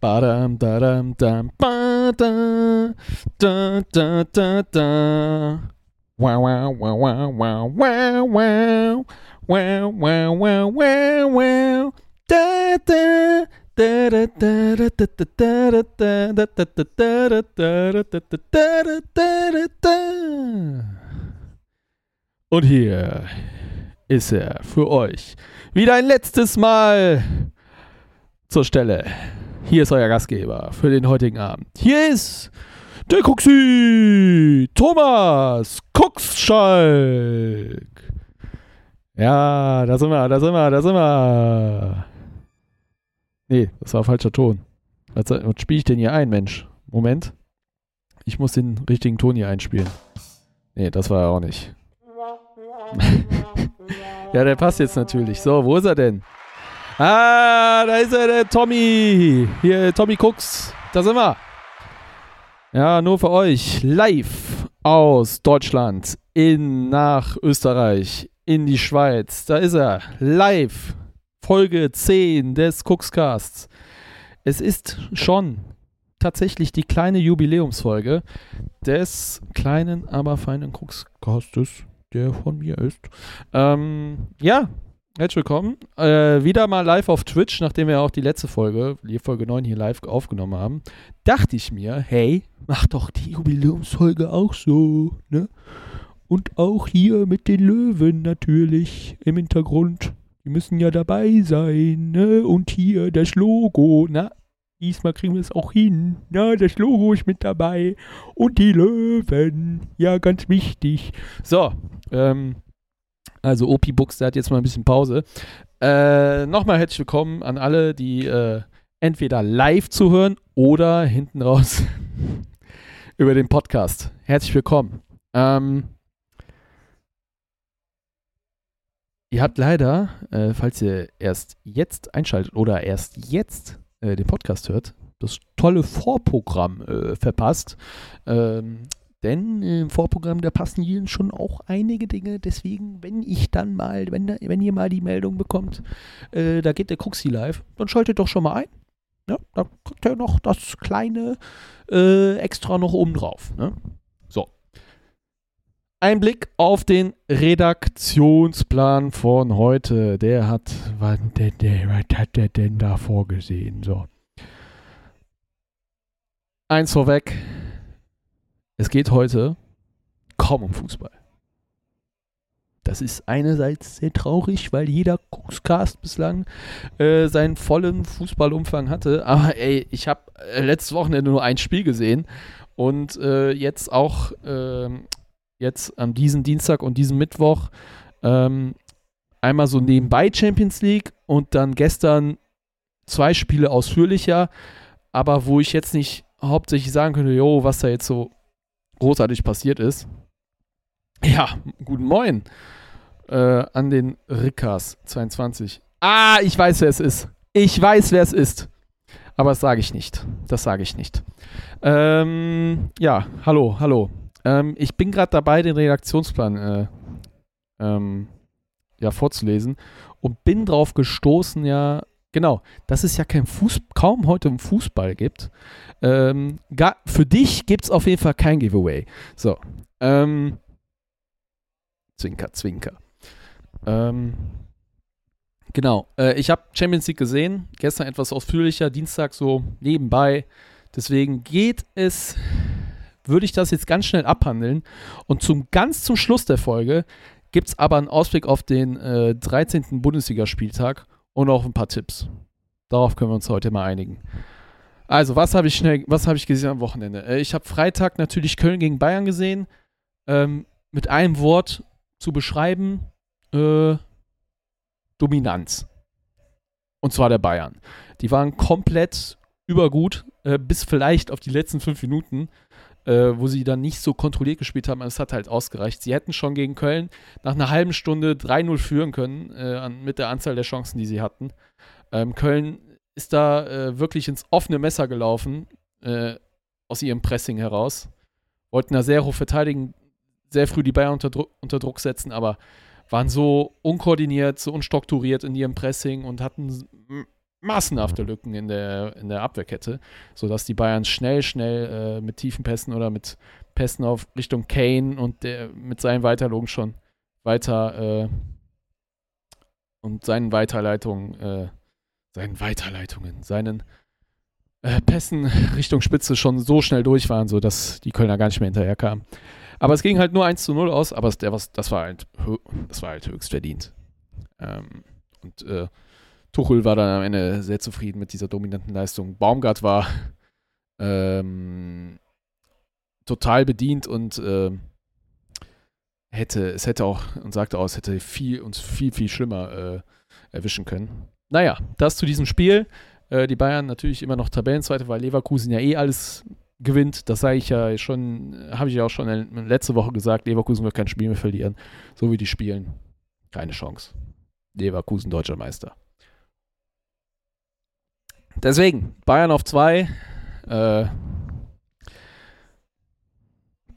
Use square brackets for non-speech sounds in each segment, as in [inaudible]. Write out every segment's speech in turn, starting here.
Ba-dum, da-dum, dum, ba-dum, da, da, da, da. Wow, wow, wow, wow, wow, wow, wow, wow, wow, wow, wow, wow, da, da. Und hier ist er für euch. Wieder ein letztes Mal zur Stelle. Hier ist euer Gastgeber für den heutigen Abend. Hier ist der Kuxi Thomas Kuxschalk. Ja, da sind wir, da sind wir, da sind wir. Nee, das war falscher Ton. Was, was spiele ich denn hier ein, Mensch? Moment. Ich muss den richtigen Ton hier einspielen. Nee, das war er auch nicht. [laughs] ja, der passt jetzt natürlich. So, wo ist er denn? Ah, da ist er, der Tommy. Hier, Tommy Cooks. Da sind wir. Ja, nur für euch. Live aus Deutschland in nach Österreich in die Schweiz. Da ist er. Live. Folge 10 des Cookscasts. Es ist schon tatsächlich die kleine Jubiläumsfolge des kleinen, aber feinen Cookscastes, der von mir ist. Ähm, ja, herzlich willkommen. Äh, wieder mal live auf Twitch, nachdem wir auch die letzte Folge, die Folge 9 hier live aufgenommen haben, dachte ich mir, hey, mach doch die Jubiläumsfolge auch so, ne? Und auch hier mit den Löwen natürlich im Hintergrund. Die müssen ja dabei sein, ne? Und hier das Logo, na? Diesmal kriegen wir es auch hin. Na, das Logo ist mit dabei. Und die Löwen. Ja, ganz wichtig. So, ähm, also OP Books, der hat jetzt mal ein bisschen Pause. Äh, nochmal herzlich willkommen an alle, die äh, entweder live zuhören oder hinten raus [laughs] über den Podcast. Herzlich willkommen. Ähm, ihr habt leider, äh, falls ihr erst jetzt einschaltet oder erst jetzt äh, den Podcast hört, das tolle Vorprogramm äh, verpasst. Ähm, denn im Vorprogramm, da passen hier schon auch einige Dinge. Deswegen, wenn ich dann mal, wenn, wenn ihr mal die Meldung bekommt, äh, da geht der Cruxi live, dann schaltet doch schon mal ein. Ja, da kriegt ihr noch das kleine äh, extra noch oben drauf. Ne? Ein Blick auf den Redaktionsplan von heute. Der hat, was, der, der, was hat der denn da vorgesehen? So. Eins vorweg. Es geht heute kaum um Fußball. Das ist einerseits sehr traurig, weil jeder Cookscast bislang äh, seinen vollen Fußballumfang hatte. Aber ey, ich habe äh, letztes Wochenende nur ein Spiel gesehen und äh, jetzt auch ähm, jetzt an diesem Dienstag und diesem Mittwoch ähm, einmal so nebenbei Champions League und dann gestern zwei Spiele ausführlicher, aber wo ich jetzt nicht hauptsächlich sagen könnte, jo, was da jetzt so großartig passiert ist. Ja, guten Moin äh, an den Rickers 22. Ah, ich weiß, wer es ist. Ich weiß, wer es ist. Aber das sage ich nicht. Das sage ich nicht. Ähm, ja, hallo, hallo. Ähm, ich bin gerade dabei, den Redaktionsplan äh, ähm, ja, vorzulesen und bin drauf gestoßen, ja, genau, dass es ja kein Fuß, kaum heute um Fußball gibt. Ähm, gar, für dich gibt es auf jeden Fall kein Giveaway. So. Ähm, zwinker, zwinker. Ähm, genau. Äh, ich habe Champions League gesehen. Gestern etwas ausführlicher, Dienstag so nebenbei. Deswegen geht es, würde ich das jetzt ganz schnell abhandeln. Und zum ganz zum Schluss der Folge gibt es aber einen Ausblick auf den äh, 13. Bundesligaspieltag und auch ein paar Tipps. Darauf können wir uns heute mal einigen. Also, was habe ich schnell, was habe ich gesehen am Wochenende? Äh, ich habe Freitag natürlich Köln gegen Bayern gesehen. Ähm, mit einem Wort zu beschreiben, äh, Dominanz. Und zwar der Bayern. Die waren komplett übergut, äh, bis vielleicht auf die letzten fünf Minuten, äh, wo sie dann nicht so kontrolliert gespielt haben. Es hat halt ausgereicht. Sie hätten schon gegen Köln nach einer halben Stunde 3-0 führen können, äh, mit der Anzahl der Chancen, die sie hatten. Ähm, Köln ist da äh, wirklich ins offene Messer gelaufen, äh, aus ihrem Pressing heraus. Wollten da sehr hoch verteidigen, sehr früh die Bayern unter, Druck, unter Druck setzen, aber waren so unkoordiniert, so unstrukturiert in ihrem Pressing und hatten massenhafte Lücken in der, in der Abwehrkette, sodass die Bayern schnell, schnell äh, mit tiefen Pässen oder mit Pässen auf Richtung Kane und der mit seinen Weiterlogen schon weiter äh, und seinen Weiterleitungen, äh, seinen Weiterleitungen, seinen äh, Pässen [laughs] Richtung Spitze schon so schnell durch waren, sodass die Kölner gar nicht mehr hinterherkamen. Aber es ging halt nur 1 zu 0 aus, aber der, was, das, war halt, das war halt höchst verdient. Ähm, und äh, Tuchel war dann am Ende sehr zufrieden mit dieser dominanten Leistung. Baumgart war ähm, total bedient und äh, hätte, es hätte auch, und sagte auch, es hätte viel, uns viel, viel schlimmer äh, erwischen können. Naja, das zu diesem Spiel. Äh, die Bayern natürlich immer noch Tabellenzweite, weil Leverkusen ja eh alles gewinnt. Das sage ich ja schon, habe ich ja auch schon letzte Woche gesagt, Leverkusen wird kein Spiel mehr verlieren. So wie die spielen. Keine Chance. Leverkusen deutscher Meister. Deswegen, Bayern auf zwei. Äh,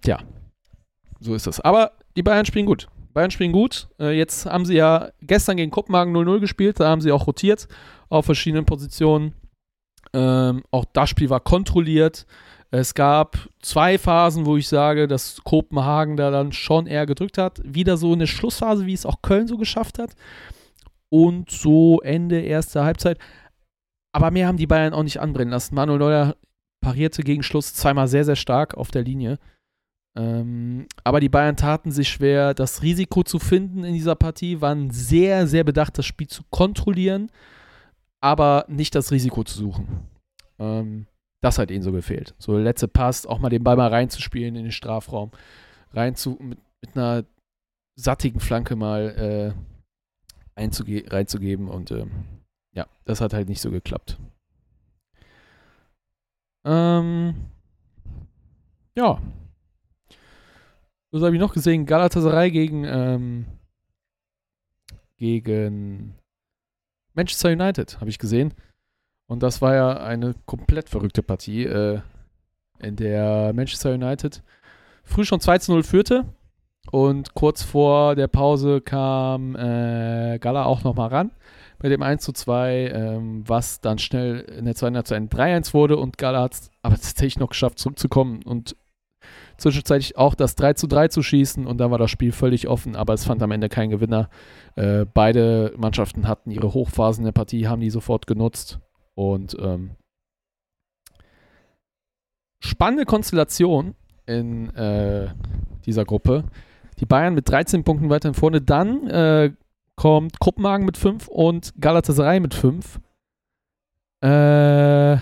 tja, so ist das. Aber die Bayern spielen gut. Bayern spielen gut. Äh, jetzt haben sie ja gestern gegen Kopenhagen 0-0 gespielt. Da haben sie auch rotiert auf verschiedenen Positionen. Ähm, auch das Spiel war kontrolliert. Es gab zwei Phasen, wo ich sage, dass Kopenhagen da dann schon eher gedrückt hat. Wieder so eine Schlussphase, wie es auch Köln so geschafft hat. Und so Ende erster Halbzeit. Aber mehr haben die Bayern auch nicht anbrennen lassen. Manuel Neuer parierte gegen Schluss zweimal sehr, sehr stark auf der Linie. Ähm, aber die Bayern taten sich schwer, das Risiko zu finden in dieser Partie, waren sehr, sehr bedacht, das Spiel zu kontrollieren, aber nicht das Risiko zu suchen. Ähm, das hat ihnen so gefehlt. So der letzte Pass, auch mal den Ball mal reinzuspielen in den Strafraum, rein zu, mit, mit einer sattigen Flanke mal äh, reinzugeben und äh, ja, das hat halt nicht so geklappt. Ähm, ja. Was habe ich noch gesehen? Galatasaray gegen ähm, gegen Manchester United habe ich gesehen. Und das war ja eine komplett verrückte Partie, äh, in der Manchester United früh schon 2 zu 0 führte. Und kurz vor der Pause kam äh, Gala auch nochmal ran mit dem 1 zu 2, ähm, was dann schnell in der zweiten Halbzeit ein 3-1 wurde. Und Gala hat es aber tatsächlich noch geschafft, zurückzukommen und zwischenzeitlich auch das 3 zu 3 zu schießen. Und dann war das Spiel völlig offen, aber es fand am Ende keinen Gewinner. Äh, beide Mannschaften hatten ihre Hochphasen der Partie, haben die sofort genutzt. Und ähm, spannende Konstellation in äh, dieser Gruppe. Die Bayern mit 13 Punkten weiterhin vorne. Dann äh, kommt Kopenhagen mit 5 und Galatasaray mit 5. Äh,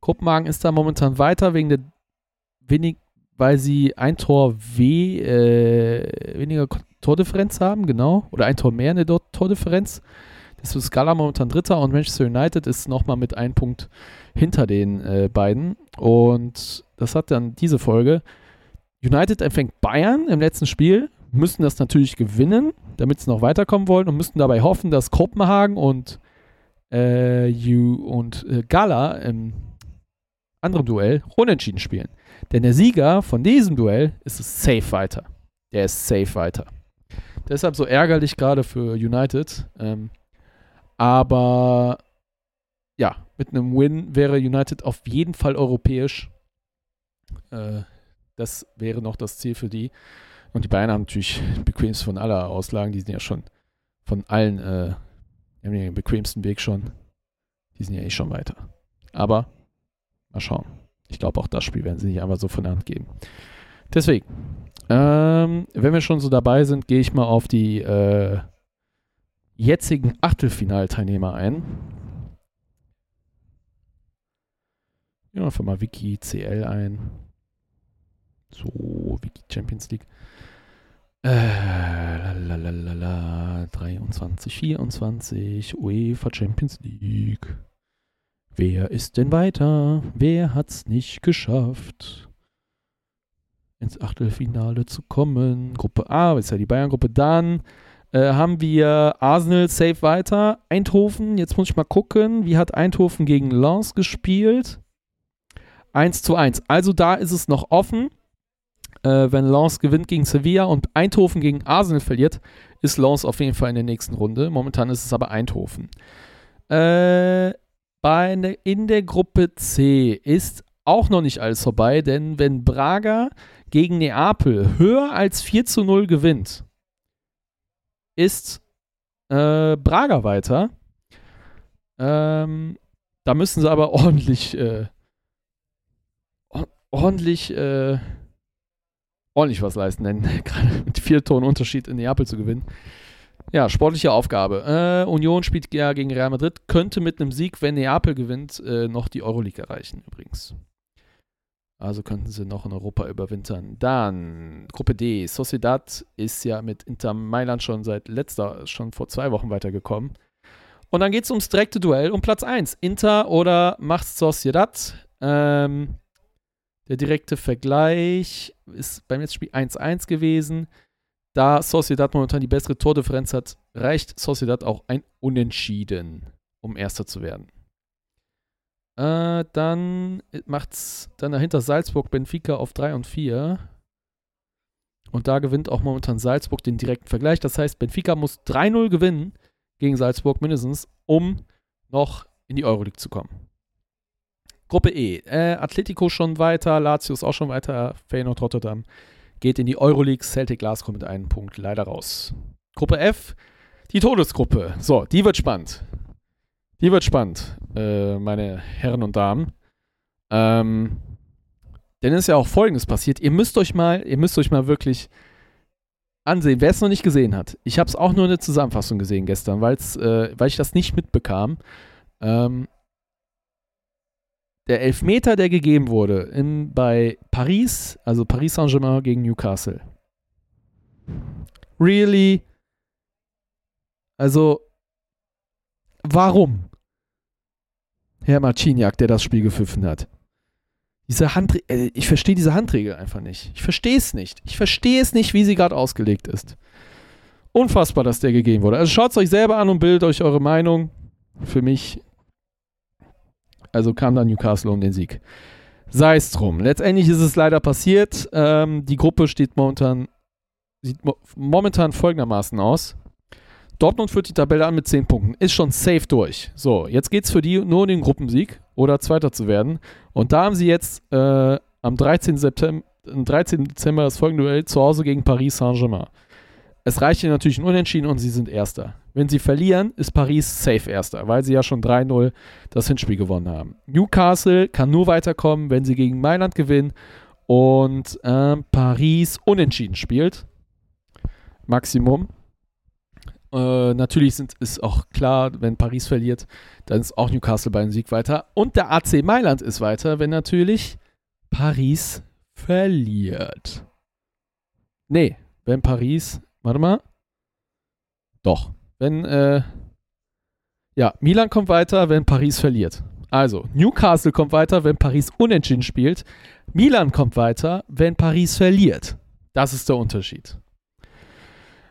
Kopenhagen ist da momentan weiter wegen der wenig, weil sie ein Tor w, äh, weniger Tordifferenz haben, genau. Oder ein Tor mehr in der Tordifferenz. Das ist Scala momentan Dritter und Manchester United ist nochmal mit einem Punkt hinter den äh, beiden. Und das hat dann diese Folge. United empfängt Bayern im letzten Spiel, müssen das natürlich gewinnen, damit sie noch weiterkommen wollen und müssten dabei hoffen, dass Kopenhagen und, äh, und äh, Gala im anderen Duell unentschieden spielen. Denn der Sieger von diesem Duell ist es safe weiter. Der ist safe weiter. Deshalb so ärgerlich gerade für United. Ähm, aber ja, mit einem Win wäre United auf jeden Fall europäisch. Äh, das wäre noch das Ziel für die. Und die Bayern haben natürlich [laughs] bequemst von aller Auslagen. Die sind ja schon von allen, äh, haben den bequemsten Weg schon. Die sind ja eh schon weiter. Aber mal schauen. Ich glaube, auch das Spiel werden sie nicht einfach so von der Hand geben. Deswegen, ähm, wenn wir schon so dabei sind, gehe ich mal auf die äh, jetzigen Achtelfinalteilnehmer ein. Ja, einfach mal Wiki CL ein. So, Wiki Champions League. Äh, lalalala, 23, 24, UEFA Champions League. Wer ist denn weiter? Wer hat's nicht geschafft, ins Achtelfinale zu kommen? Gruppe A, ist ja die Bayern-Gruppe. Dann äh, haben wir Arsenal safe weiter. Eindhoven, jetzt muss ich mal gucken. Wie hat Eindhoven gegen Lens gespielt? 1 zu 1. Also da ist es noch offen. Äh, wenn Lens gewinnt gegen Sevilla und Eindhoven gegen Arsenal verliert, ist Lens auf jeden Fall in der nächsten Runde. Momentan ist es aber Eindhoven. Äh, bei ne, in der Gruppe C ist auch noch nicht alles vorbei, denn wenn Braga gegen Neapel höher als 4 zu 0 gewinnt, ist äh, Braga weiter. Ähm, da müssen sie aber [laughs] ordentlich, äh, ordentlich, äh, ordentlich was leisten, denn [laughs] gerade mit vier Toren Unterschied in Neapel zu gewinnen. Ja, sportliche Aufgabe. Äh, Union spielt ja gegen Real Madrid, könnte mit einem Sieg, wenn Neapel gewinnt, äh, noch die Euroleague erreichen, übrigens. Also könnten sie noch in Europa überwintern. Dann Gruppe D. Sociedad ist ja mit Inter Mailand schon seit letzter, schon vor zwei Wochen weitergekommen. Und dann geht es ums direkte Duell um Platz 1. Inter oder macht Sociedad. Ähm, der direkte Vergleich ist beim letzten Spiel 1-1 gewesen. Da Sociedad momentan die bessere Tordifferenz hat, reicht Sociedad auch ein Unentschieden, um Erster zu werden. Äh, dann macht's dann dahinter Salzburg Benfica auf 3 und 4. Und da gewinnt auch momentan Salzburg den direkten Vergleich. Das heißt, Benfica muss 3-0 gewinnen gegen Salzburg mindestens, um noch in die Euroleague zu kommen. Gruppe E. Äh, Atletico schon weiter, Lazio ist auch schon weiter, Feyenoord Rotterdam geht in die Euroleague. Celtic Glasgow mit einem Punkt leider raus. Gruppe F, die Todesgruppe. So, die wird spannend. Die wird spannend, äh, meine Herren und Damen. Ähm, denn es ist ja auch Folgendes passiert. Ihr müsst euch mal, ihr müsst euch mal wirklich ansehen, wer es noch nicht gesehen hat. Ich habe es auch nur in der Zusammenfassung gesehen gestern, äh, weil ich das nicht mitbekam. Ähm, der Elfmeter, der gegeben wurde in, bei Paris, also Paris Saint-Germain gegen Newcastle. Really? Also, warum? Herr Marciniak, der das Spiel gepfiffen hat. Diese Handregel, äh, ich verstehe diese Handregel einfach nicht. Ich verstehe es nicht. Ich verstehe es nicht, wie sie gerade ausgelegt ist. Unfassbar, dass der gegeben wurde. Also schaut es euch selber an und bildet euch eure Meinung. Für mich also kam dann Newcastle um den Sieg. Sei es drum. Letztendlich ist es leider passiert. Ähm, die Gruppe steht momentan, sieht mo momentan folgendermaßen aus. Dortmund führt die Tabelle an mit 10 Punkten. Ist schon safe durch. So, jetzt geht es für die nur um den Gruppensieg oder Zweiter zu werden. Und da haben sie jetzt äh, am 13. September, 13. Dezember das folgende Duell zu Hause gegen Paris Saint-Germain. Es reicht ihnen natürlich ein Unentschieden und sie sind Erster. Wenn sie verlieren, ist Paris safe Erster, weil sie ja schon 3-0 das Hinspiel gewonnen haben. Newcastle kann nur weiterkommen, wenn sie gegen Mailand gewinnen und äh, Paris unentschieden spielt. Maximum. Äh, natürlich sind, ist auch klar, wenn Paris verliert, dann ist auch Newcastle bei einem Sieg weiter. Und der AC Mailand ist weiter, wenn natürlich Paris verliert. Nee, wenn Paris Warte mal. Doch. Wenn, äh, ja, Milan kommt weiter, wenn Paris verliert. Also, Newcastle kommt weiter, wenn Paris unentschieden spielt. Milan kommt weiter, wenn Paris verliert. Das ist der Unterschied.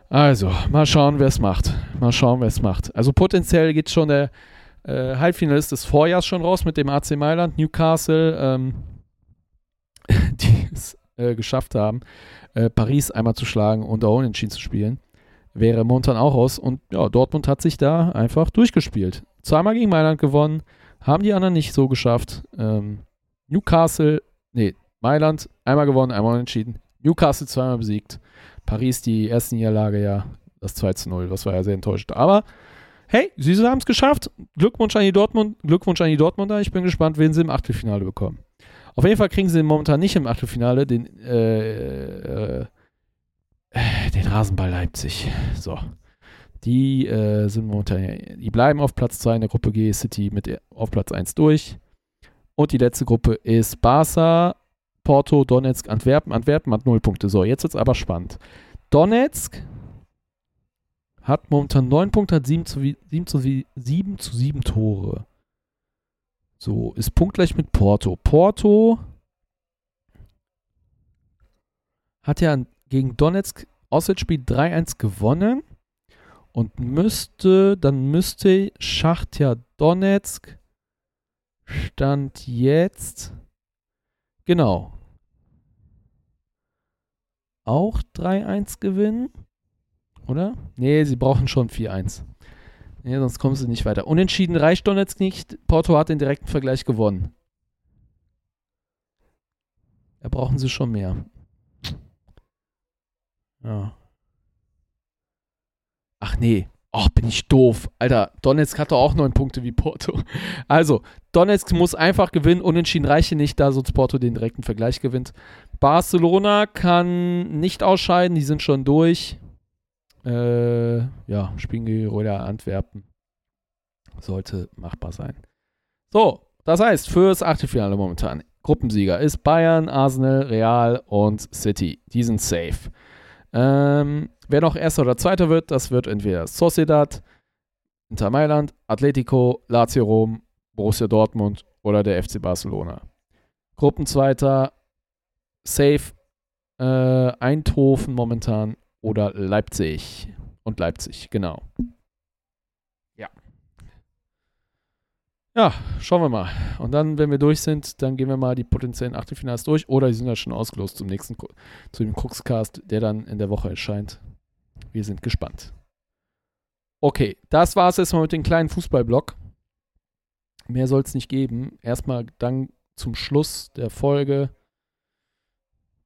Also, mal schauen, wer es macht. Mal schauen, wer es macht. Also, potenziell geht schon der äh, Halbfinalist des Vorjahres schon raus mit dem AC Mailand, Newcastle, ähm, [laughs] die es äh, geschafft haben, äh, Paris einmal zu schlagen und auch unentschieden zu spielen. Wäre momentan auch aus. Und ja, Dortmund hat sich da einfach durchgespielt. Zweimal gegen Mailand gewonnen, haben die anderen nicht so geschafft. Ähm, Newcastle, nee, Mailand einmal gewonnen, einmal unentschieden. Newcastle zweimal besiegt. Paris die erste Niederlage ja, das 2 zu 0. Das war ja sehr enttäuschend. Aber hey, sie haben es geschafft. Glückwunsch an die Dortmund, Glückwunsch an die Dortmunder. Ich bin gespannt, wen sie im Achtelfinale bekommen. Auf jeden Fall kriegen sie momentan nicht im Achtelfinale den, äh, äh, den Rasenball Leipzig. So. Die äh, sind momentan, die bleiben auf Platz 2 in der Gruppe G, City mit auf Platz 1 durch. Und die letzte Gruppe ist Barca, Porto, Donetsk, Antwerpen. Antwerpen hat 0 Punkte. So, jetzt wird es aber spannend. Donetsk hat momentan 9 Punkte, hat 7 zu 7, zu 7, zu 7 Tore. So, ist punktgleich mit Porto. Porto hat ja gegen Donetsk Auswärtsspiel 3-1 gewonnen und müsste, dann müsste Schachtja Donetsk Stand jetzt, genau, auch 3-1 gewinnen. Oder? Nee, sie brauchen schon 4-1. Nee, sonst kommen sie nicht weiter. Unentschieden reicht Donetsk nicht. Porto hat den direkten Vergleich gewonnen. Da brauchen sie schon mehr. Ja. Ach nee. Ach, bin ich doof. Alter, Donetsk hat doch auch neun Punkte wie Porto. [laughs] Also, Donetsk muss einfach gewinnen. Unentschieden reiche nicht, da sonst Porto den direkten Vergleich gewinnt. Barcelona kann nicht ausscheiden. Die sind schon durch. Äh, ja, spielen gegen Roda Antwerpen. Sollte machbar sein. So, das heißt, fürs Achtelfinale momentan. Gruppensieger ist Bayern, Arsenal, Real und City. Die sind safe. Ähm, wer noch Erster oder Zweiter wird, das wird entweder Sociedad, Inter Mailand, Atletico, Lazio Rom, Borussia Dortmund oder der FC Barcelona. Gruppenzweiter, safe, äh, Eindhoven momentan oder Leipzig. Und Leipzig, genau. Ja. Ja, schauen wir mal. Und dann, wenn wir durch sind, dann gehen wir mal die potenziellen Achtelfinals durch. Oder die sind ja schon ausgelost zum nächsten, zu dem Cruxcast, der dann in der Woche erscheint. Wir sind gespannt. Okay, das war es erstmal mit dem kleinen Fußballblock. Mehr soll es nicht geben. Erstmal dann zum Schluss der Folge.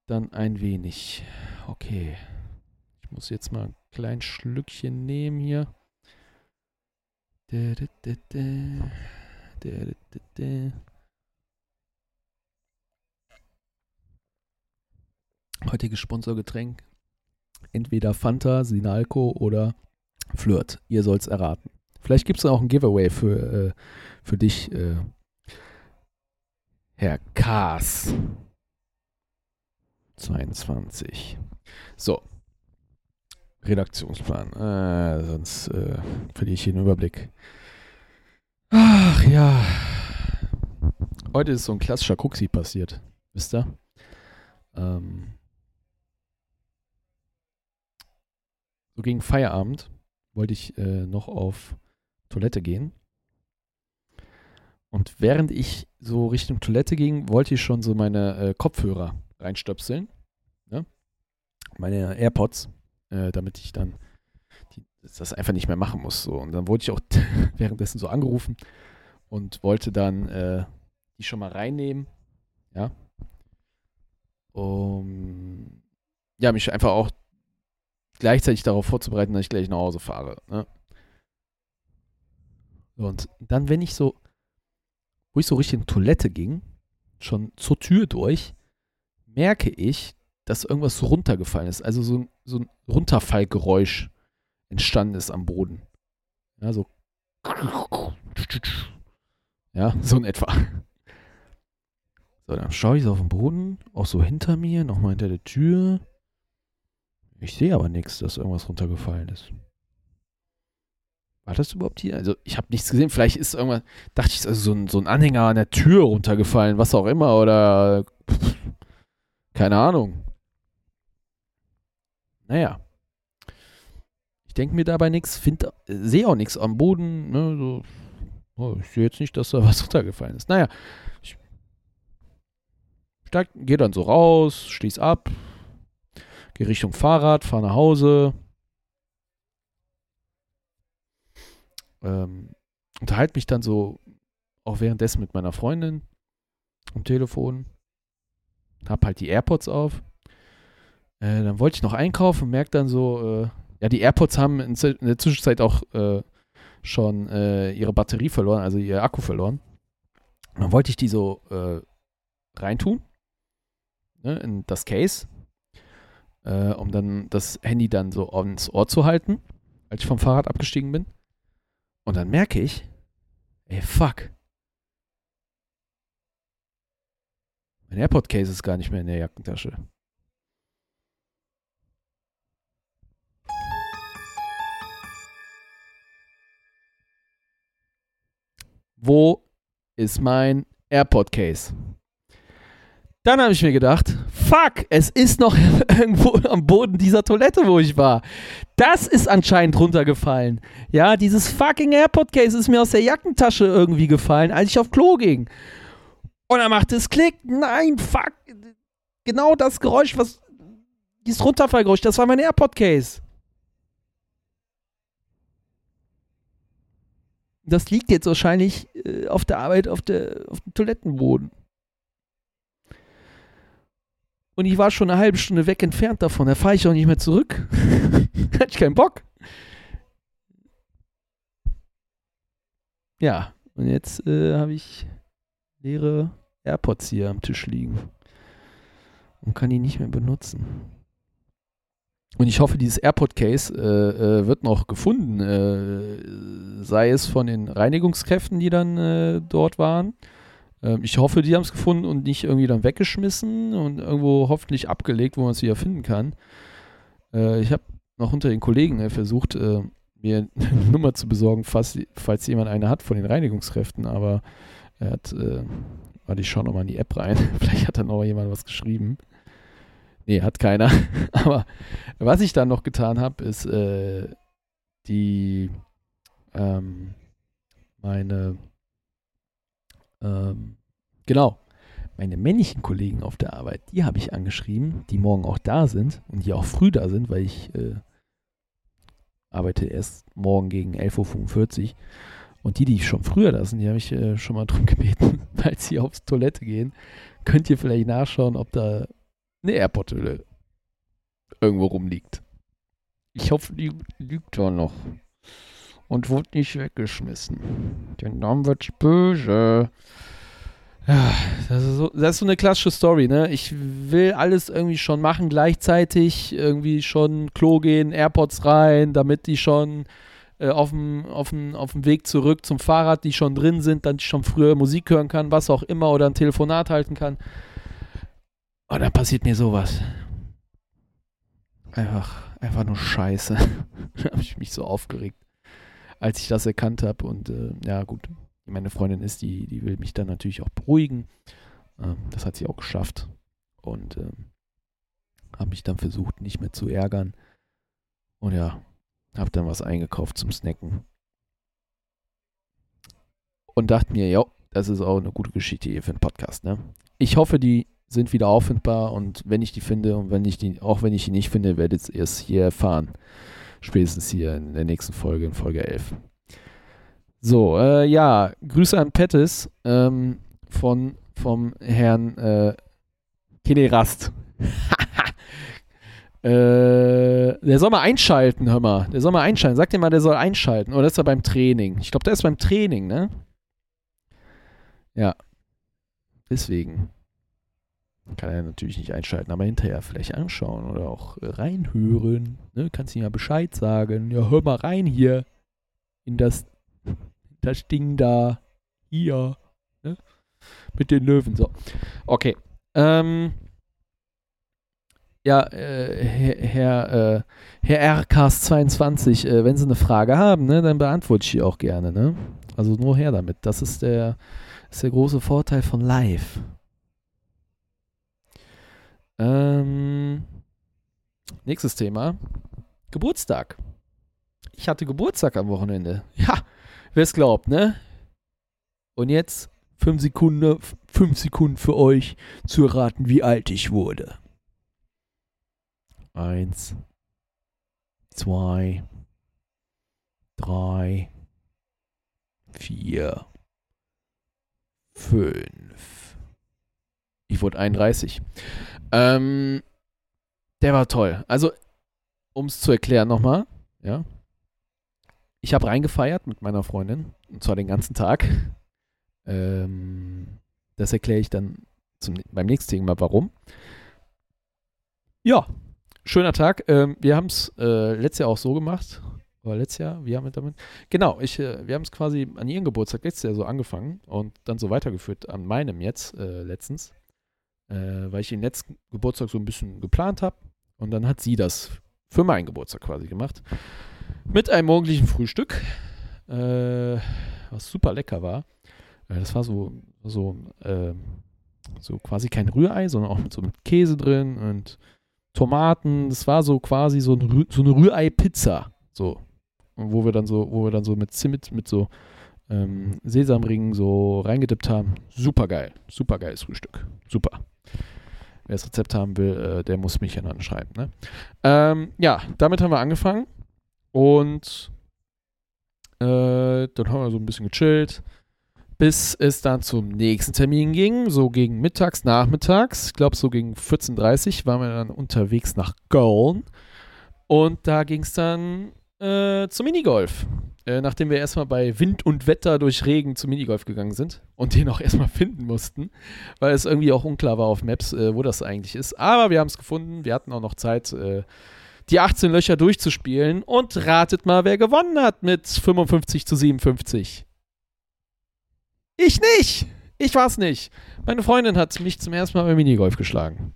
Dann ein wenig. Okay muss jetzt mal ein kleines Schlückchen nehmen hier. Heutiges Sponsorgetränk. Entweder Fanta, Sinalco oder Flirt. Ihr sollt es erraten. Vielleicht gibt es auch ein Giveaway für, äh, für dich, äh, Herr Kaas. 22. So, Redaktionsplan. Äh, sonst äh, verliere ich hier den Überblick. Ach ja. Heute ist so ein klassischer Cooksy passiert. Wisst ihr? Ähm, so gegen Feierabend wollte ich äh, noch auf Toilette gehen. Und während ich so Richtung Toilette ging, wollte ich schon so meine äh, Kopfhörer reinstöpseln. Ne? Meine AirPods äh, damit ich dann die, das einfach nicht mehr machen muss. So. Und dann wurde ich auch [laughs] währenddessen so angerufen und wollte dann äh, die schon mal reinnehmen. Ja. Um ja, mich einfach auch gleichzeitig darauf vorzubereiten, dass ich gleich nach Hause fahre. Ne? Und dann, wenn ich so, wo ich so Richtung Toilette ging, schon zur Tür durch, merke ich, dass irgendwas runtergefallen ist. Also so, so ein Runterfallgeräusch entstanden ist am Boden. Ja, so. [laughs] Ja, so in etwa. So, dann schaue ich so auf den Boden, auch so hinter mir, nochmal hinter der Tür. Ich sehe aber nichts, dass irgendwas runtergefallen ist. War das überhaupt hier? Also, ich habe nichts gesehen. Vielleicht ist irgendwas, dachte ich, also so ein, so ein Anhänger an der Tür runtergefallen, was auch immer, oder. Keine Ahnung. Naja. Ich denke mir dabei nichts, sehe auch nichts am Boden. Ne, so. oh, ich sehe jetzt nicht, dass da [laughs] was runtergefallen ist. Naja, ich gehe dann so raus, schließ ab, gehe Richtung Fahrrad, fahre nach Hause. Ähm, unterhalte mich dann so auch währenddessen mit meiner Freundin am Telefon. Hab halt die AirPods auf. Äh, dann wollte ich noch einkaufen und merke dann so, äh, ja, die AirPods haben in, in der Zwischenzeit auch äh, schon ihre Batterie verloren, also ihr Akku verloren. Dann wollte ich die so reintun ne, in das Case, um dann das Handy dann so ans Ohr zu halten, als ich vom Fahrrad abgestiegen bin. Und dann merke ich, ey, fuck. Mein AirPod-Case ist gar nicht mehr in der Jackentasche. Wo ist mein AirPod-Case? Dann habe ich mir gedacht, fuck, es ist noch [laughs] irgendwo am Boden dieser Toilette, wo ich war. Das ist anscheinend runtergefallen. Ja, dieses fucking AirPod-Case ist mir aus der Jackentasche irgendwie gefallen, als ich auf Klo ging. Und dann macht es Klick. Nein, fuck. Genau das Geräusch, was dieses Runterfallgeräusch, das war mein AirPod-Case. Das liegt jetzt wahrscheinlich äh, auf der Arbeit auf, der, auf dem Toilettenboden. Und ich war schon eine halbe Stunde weg entfernt davon. Da fahre ich auch nicht mehr zurück. [laughs] Hatte ich keinen Bock. Ja, und jetzt äh, habe ich leere AirPods hier am Tisch liegen und kann die nicht mehr benutzen. Und ich hoffe, dieses AirPod-Case äh, äh, wird noch gefunden, äh, sei es von den Reinigungskräften, die dann äh, dort waren. Ähm, ich hoffe, die haben es gefunden und nicht irgendwie dann weggeschmissen und irgendwo hoffentlich abgelegt, wo man es wieder finden kann. Äh, ich habe noch unter den Kollegen äh, versucht, mir [laughs] eine Nummer zu besorgen, falls, falls jemand eine hat von den Reinigungskräften, aber er hat, warte, ich schaue nochmal in die App rein, [laughs] vielleicht hat da noch jemand was geschrieben. Nee, hat keiner. [laughs] Aber was ich dann noch getan habe, ist äh, die ähm, meine ähm, genau meine männlichen Kollegen auf der Arbeit, die habe ich angeschrieben, die morgen auch da sind und die auch früh da sind, weil ich äh, arbeite erst morgen gegen 11.45 Uhr. Und die, die schon früher da sind, die habe ich äh, schon mal darum gebeten, [laughs] falls sie aufs Toilette gehen, könnt ihr vielleicht nachschauen, ob da eine Airport-Hülle irgendwo rumliegt. Ich hoffe, die liegt da noch. Und wurde nicht weggeschmissen. Denn dann wird's böse. Ja, das ist, so, das ist so eine klassische Story, ne? Ich will alles irgendwie schon machen, gleichzeitig irgendwie schon Klo gehen, AirPods rein, damit die schon äh, auf dem Weg zurück zum Fahrrad, die schon drin sind, dann ich schon früher Musik hören kann, was auch immer, oder ein Telefonat halten kann. Und dann passiert mir sowas. Einfach, einfach nur Scheiße. [laughs] da habe ich mich so aufgeregt, als ich das erkannt habe. Und äh, ja, gut, meine Freundin ist, die, die will mich dann natürlich auch beruhigen. Ähm, das hat sie auch geschafft. Und ähm, habe mich dann versucht, nicht mehr zu ärgern. Und ja, habe dann was eingekauft zum Snacken. Und dachte mir, ja, das ist auch eine gute Geschichte hier für einen Podcast. Ne? Ich hoffe, die sind wieder auffindbar und wenn ich die finde und wenn ich die, auch wenn ich die nicht finde, werdet ihr es hier erfahren. Spätestens hier in der nächsten Folge, in Folge 11. So, äh, ja, Grüße an Pettis ähm, von, vom Herrn äh, Kene Rast. [laughs] äh, der soll mal einschalten, hör mal. Der soll mal einschalten. Sag dir mal, der soll einschalten. Oder oh, ist er beim Training? Ich glaube, der ist beim Training, ne? Ja. Deswegen. Kann er natürlich nicht einschalten, aber hinterher vielleicht anschauen oder auch äh, reinhören. Ne? Kannst ihm ja Bescheid sagen. Ja, hör mal rein hier in das, das Ding da. Hier. Ne? Mit den Löwen. So. Okay. Ähm. Ja, äh, Herr, Herr, äh, Herr RKs22, äh, wenn Sie eine Frage haben, ne, dann beantworte ich die auch gerne. Ne? Also nur her damit. Das ist der, ist der große Vorteil von Live. Ähm, nächstes Thema. Geburtstag. Ich hatte Geburtstag am Wochenende. Ja, wer es glaubt, ne? Und jetzt fünf Sekunden, fünf Sekunden für euch zu erraten, wie alt ich wurde. Eins, zwei, drei, vier, fünf. Ich wurde 31. Ähm, der war toll. Also, um es zu erklären nochmal, ja. Ich habe reingefeiert mit meiner Freundin, und zwar den ganzen Tag. Ähm, das erkläre ich dann zum, beim nächsten Thema, warum. Ja, schöner Tag. Ähm, wir haben es äh, letztes Jahr auch so gemacht. Oder letztes Jahr, wir haben damit. Genau, ich, äh, wir haben es quasi an ihrem Geburtstag letztes Jahr so angefangen und dann so weitergeführt an meinem jetzt äh, letztens äh, weil ich den letzten Geburtstag so ein bisschen geplant habe. Und dann hat sie das für meinen Geburtstag quasi gemacht. Mit einem morgendlichen Frühstück, äh, was super lecker war. Äh, das war so, so, äh, so quasi kein Rührei, sondern auch mit so mit Käse drin und Tomaten. Das war so quasi so, ein, so eine Rührei-Pizza. So. Wo wir dann so, wo wir dann so mit Zimt, mit so ähm, Sesamringen so reingedippt haben. Super geil. Super geiles Frühstück. Super. Wer das Rezept haben will, äh, der muss mich ja dann schreiben. Ne? Ähm, ja, damit haben wir angefangen. Und äh, dann haben wir so ein bisschen gechillt, bis es dann zum nächsten Termin ging, so gegen mittags, nachmittags. Ich glaube, so gegen 14.30 Uhr waren wir dann unterwegs nach Köln. Und da ging es dann äh, zum Minigolf. Äh, nachdem wir erstmal bei Wind und Wetter durch Regen zum Minigolf gegangen sind und den auch erstmal [laughs] finden mussten, weil es irgendwie auch unklar war auf Maps, äh, wo das eigentlich ist. Aber wir haben es gefunden. Wir hatten auch noch Zeit, äh, die 18 Löcher durchzuspielen. Und ratet mal, wer gewonnen hat mit 55 zu 57. Ich nicht! Ich war's nicht. Meine Freundin hat mich zum ersten Mal beim Minigolf geschlagen.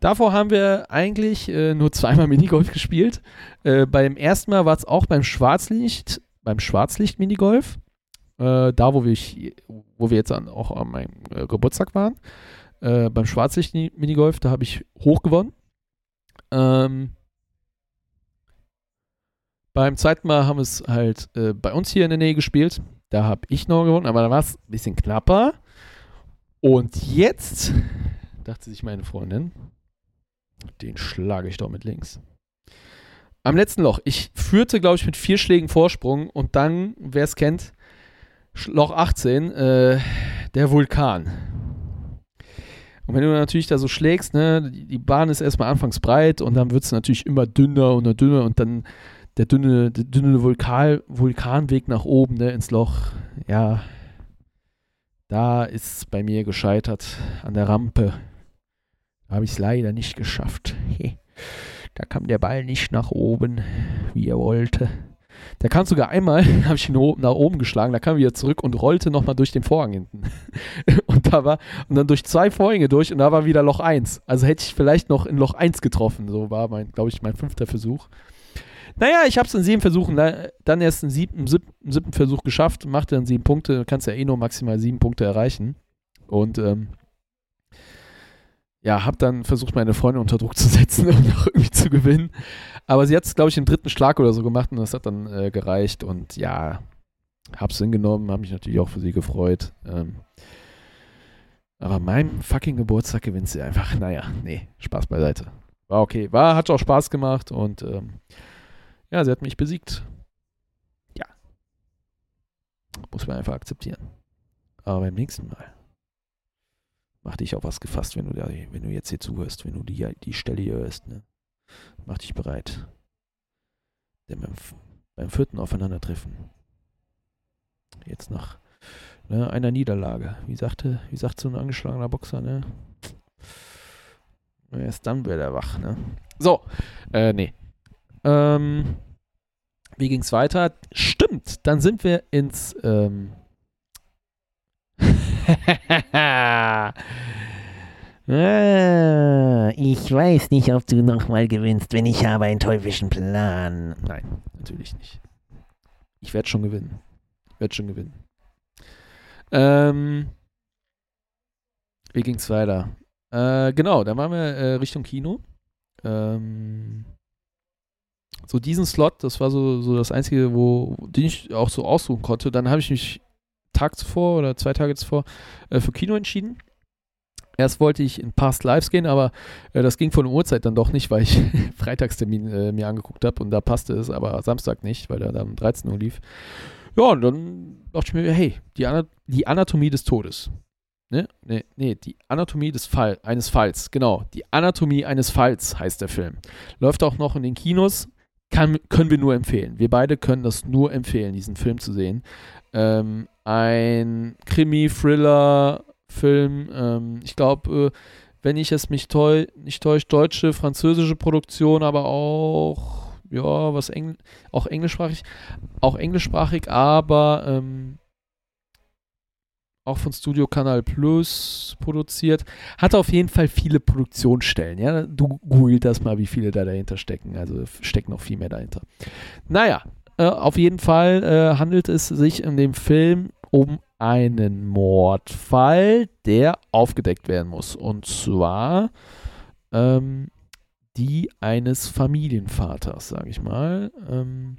Davor haben wir eigentlich äh, nur zweimal [laughs] Minigolf gespielt. Äh, beim ersten Mal war es auch beim Schwarzlicht, beim Schwarzlicht-Minigolf. Äh, da, wo wir, wo wir jetzt an, auch an meinem äh, Geburtstag waren. Äh, beim Schwarzlicht-Minigolf, da habe ich hoch gewonnen. Ähm, beim zweiten Mal haben wir es halt äh, bei uns hier in der Nähe gespielt. Da habe ich noch gewonnen, aber da war es ein bisschen knapper. Und jetzt dachte sich meine Freundin, den schlage ich doch mit links. Am letzten Loch. Ich führte, glaube ich, mit vier Schlägen Vorsprung und dann, wer es kennt, Loch 18, äh, der Vulkan. Und wenn du natürlich da so schlägst, ne, die Bahn ist erstmal anfangs breit und dann wird es natürlich immer dünner und dünner und dann der dünne, der dünne Vulkan, Vulkanweg nach oben, ne, ins Loch. Ja, da ist es bei mir gescheitert an der Rampe habe ich es leider nicht geschafft. Da kam der Ball nicht nach oben, wie er wollte. Der kam sogar einmal, [laughs] habe ich ihn nach oben geschlagen, da kam er wieder zurück und rollte nochmal durch den Vorhang hinten. [laughs] und da war, und dann durch zwei Vorhänge durch und da war wieder Loch 1. Also hätte ich vielleicht noch in Loch 1 getroffen. So war mein, glaube ich, mein fünfter Versuch. Naja, ich habe es in sieben Versuchen, dann erst im siebten, siebten, siebten Versuch geschafft, machte dann sieben Punkte, kannst ja eh nur maximal sieben Punkte erreichen. Und ähm, ja, habe dann versucht, meine Freundin unter Druck zu setzen, [laughs] um noch irgendwie zu gewinnen. Aber sie hat es, glaube ich, den dritten Schlag oder so gemacht und das hat dann äh, gereicht. Und ja, hab's hingenommen, habe mich natürlich auch für sie gefreut. Ähm, aber meinem fucking Geburtstag gewinnt sie einfach. [laughs] Naja, nee, Spaß beiseite. War okay. War, hat auch Spaß gemacht und ähm, ja, sie hat mich besiegt. Ja. Muss man einfach akzeptieren. Aber beim nächsten Mal mach dich auf was gefasst, wenn du da, wenn du jetzt hier zuhörst, wenn du die, die Stelle hier hörst, ne? Mach dich bereit. Denn beim, beim vierten Aufeinandertreffen, jetzt nach ne, einer Niederlage, wie sagte, wie sagt so ein angeschlagener Boxer, ne? Erst dann wird er wach, ne? So, äh, nee. Ähm, wie ging's weiter? Stimmt, dann sind wir ins, ähm, [laughs] ich weiß nicht, ob du nochmal gewinnst, wenn ich habe einen teuflischen Plan. Nein, natürlich nicht. Ich werde schon gewinnen. Ich werde schon gewinnen. Ähm, wie ging's weiter? Äh, genau, da waren wir äh, Richtung Kino. Ähm, so diesen Slot, das war so, so das Einzige, wo, den ich auch so aussuchen konnte. Dann habe ich mich Tag zuvor oder zwei Tage zuvor äh, für Kino entschieden. Erst wollte ich in Past Lives gehen, aber äh, das ging von der Uhrzeit dann doch nicht, weil ich [laughs] Freitagstermin äh, mir angeguckt habe und da passte es, aber Samstag nicht, weil er dann um 13 Uhr lief. Ja, und dann dachte ich mir, hey, die, Ana die Anatomie des Todes. Ne? Nee, nee, die Anatomie des Fall, eines Falls, genau. Die Anatomie eines Falls heißt der Film. Läuft auch noch in den Kinos. Kann, können wir nur empfehlen. Wir beide können das nur empfehlen, diesen Film zu sehen. Ähm, ein Krimi-Thriller-Film. Ähm, ich glaube, äh, wenn ich es mich täu nicht täusche, deutsche, französische Produktion, aber auch, ja, was Engl auch englischsprachig, auch englischsprachig, aber ähm, auch von Studio Kanal Plus produziert. Hat auf jeden Fall viele Produktionsstellen. Ja? Du google das mal, wie viele da dahinter stecken. Also stecken noch viel mehr dahinter. Naja, äh, auf jeden Fall äh, handelt es sich in dem Film um einen Mordfall, der aufgedeckt werden muss. Und zwar ähm, die eines Familienvaters, sage ich mal. Ähm,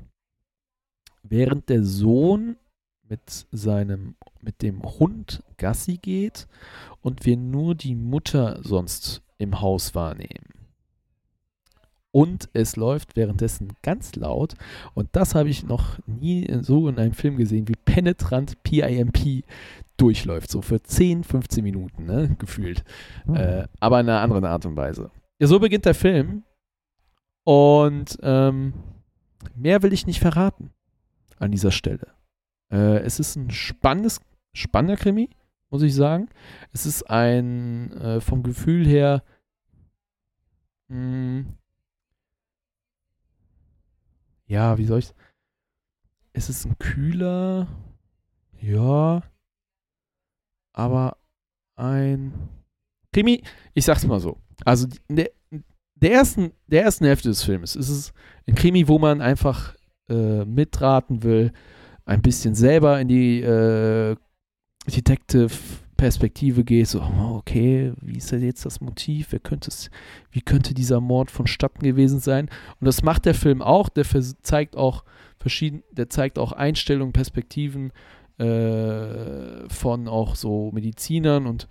während der Sohn mit seinem, mit dem Hund Gassi geht und wir nur die Mutter sonst im Haus wahrnehmen. Und es läuft währenddessen ganz laut. Und das habe ich noch nie so in einem Film gesehen, wie penetrant PIMP durchläuft. So für 10, 15 Minuten, ne? gefühlt. Mhm. Äh, aber in einer anderen Art und Weise. Ja, so beginnt der Film. Und ähm, mehr will ich nicht verraten an dieser Stelle. Äh, es ist ein spannendes, spannender Krimi, muss ich sagen. Es ist ein äh, vom Gefühl her mh, ja, wie soll ich es ist ein kühler, ja, aber ein Krimi, ich sag's mal so. Also in der, der, ersten, der ersten Hälfte des Films ist es ein Krimi, wo man einfach äh, mitraten will, ein bisschen selber in die äh, Detective-Perspektive geht, so, oh, okay, wie ist jetzt das Motiv? Wer könnte es, wie könnte dieser Mord vonstatten gewesen sein? Und das macht der Film auch, der zeigt auch verschieden, der zeigt auch Einstellungen, Perspektiven äh, von auch so Medizinern und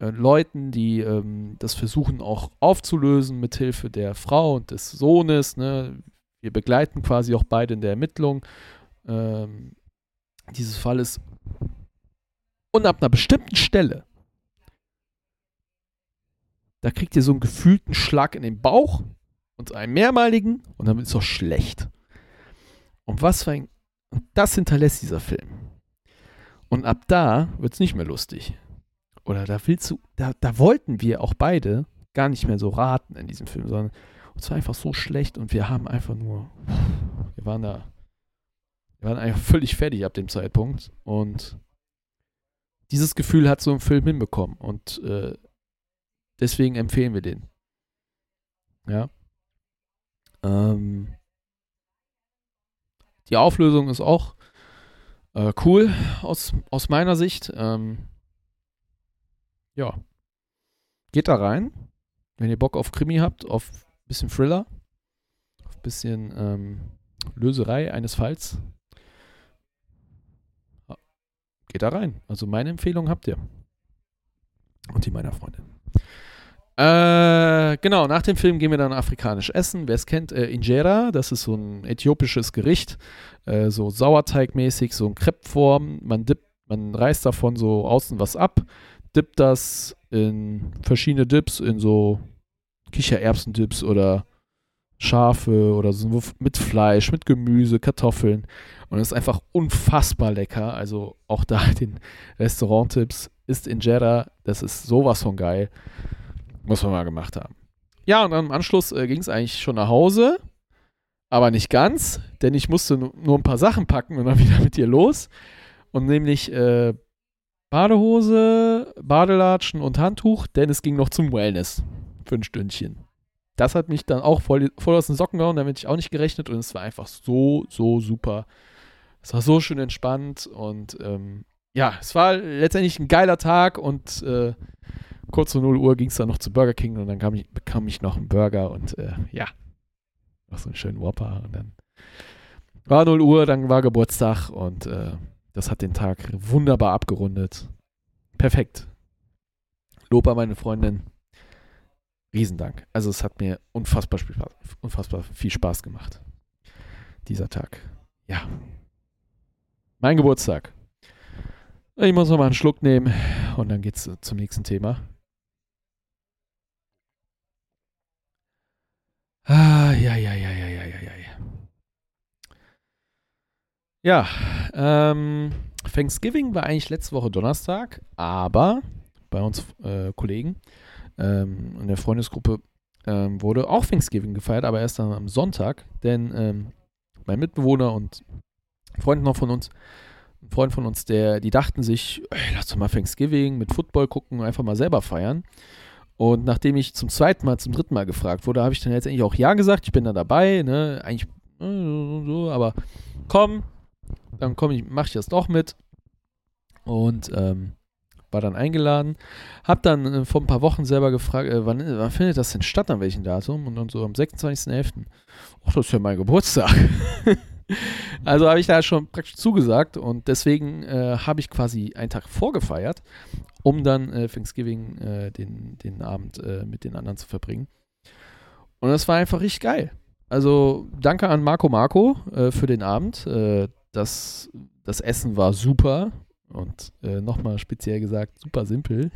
äh, Leuten, die ähm, das versuchen auch aufzulösen mit Hilfe der Frau und des Sohnes. Ne? Wir begleiten quasi auch beide in der Ermittlung ähm, dieses Falles. Und ab einer bestimmten Stelle, da kriegt ihr so einen gefühlten Schlag in den Bauch und einen mehrmaligen und dann ist es auch schlecht. Und was für ein. Und das hinterlässt dieser Film. Und ab da wird es nicht mehr lustig. Oder da willst du, da, da wollten wir auch beide gar nicht mehr so raten in diesem Film, sondern es war einfach so schlecht und wir haben einfach nur, wir waren da, wir waren einfach völlig fertig ab dem Zeitpunkt und dieses Gefühl hat so ein Film hinbekommen und äh, deswegen empfehlen wir den. Ja. Ähm, die Auflösung ist auch äh, cool aus, aus meiner Sicht. Ähm, ja. Geht da rein, wenn ihr Bock auf Krimi habt, auf ein bisschen Thriller, auf ein bisschen ähm, Löserei eines Falls. Geht da rein. Also meine Empfehlung habt ihr. Und die meiner Freundin. Äh, genau, nach dem Film gehen wir dann afrikanisch essen. Wer es kennt, äh, Injera, das ist so ein äthiopisches Gericht, äh, so Sauerteigmäßig, so ein Crepe-Form. Man dippt, man reißt davon so außen was ab, dippt das in verschiedene Dips, in so Kichererbsendips oder Schafe oder so mit Fleisch, mit Gemüse, Kartoffeln. Und es ist einfach unfassbar lecker. Also auch da [laughs] den Restaurant-Tipps ist Injera, das ist sowas von geil. Muss man mal gemacht haben. Ja, und dann im Anschluss äh, ging es eigentlich schon nach Hause. Aber nicht ganz, denn ich musste nu- nur ein paar Sachen packen und dann [laughs] wieder mit ihr los. Und nämlich äh, Badehose, Badelatschen und Handtuch, denn es ging noch zum Wellness für ein Stündchen. Das hat mich dann auch voll, voll aus den Socken gehauen, damit ich auch nicht gerechnet und es war einfach so, so super. Es war so schön entspannt und ähm, ja, es war letztendlich ein geiler Tag und äh, kurz vor 0 Uhr ging es dann noch zu Burger King und dann ich, bekam ich noch einen Burger und äh, ja, noch so einen schönen Whopper und dann war 0 Uhr, dann war Geburtstag und äh, das hat den Tag wunderbar abgerundet. Perfekt. Lob an meine Freundin. Riesendank. Also es hat mir unfassbar, viel Spaß, unfassbar viel Spaß gemacht. Dieser Tag. Ja. Mein Geburtstag. Ich muss noch mal einen Schluck nehmen und dann geht's äh, zum nächsten Thema. Ah, ja, ja, ja, ja, ja, ja, ja. Ja, ähm, Thanksgiving war eigentlich letzte Woche Donnerstag, aber bei uns äh, Kollegen ähm, in der Freundesgruppe ähm, wurde auch Thanksgiving gefeiert, aber erst dann am Sonntag, denn ähm, mein Mitbewohner und Freund noch von uns, ein Freund von uns, der, die dachten sich, ey, lass doch mal Thanksgiving mit Football gucken einfach mal selber feiern. Und nachdem ich zum zweiten Mal, zum dritten Mal gefragt wurde, habe ich dann letztendlich auch Ja gesagt. Ich bin da dabei, ne? Eigentlich äh, so, aber komm, dann komm ich, mach ich das doch mit. Und ähm, war dann eingeladen. Hab dann äh, vor ein paar Wochen selber gefragt, äh, wann, wann findet das denn statt, an welchem Datum? Und dann so am 26.11. Ach, das ist ja mein Geburtstag. [laughs] also habe ich da schon praktisch zugesagt und deswegen äh, habe ich quasi einen Tag vorgefeiert um dann äh, Thanksgiving äh, den, den Abend äh, mit den anderen zu verbringen. Und das war einfach richtig geil. Also danke an Marco Marco äh, für den Abend. Äh, das, das Essen war super und äh, nochmal speziell gesagt, super simpel.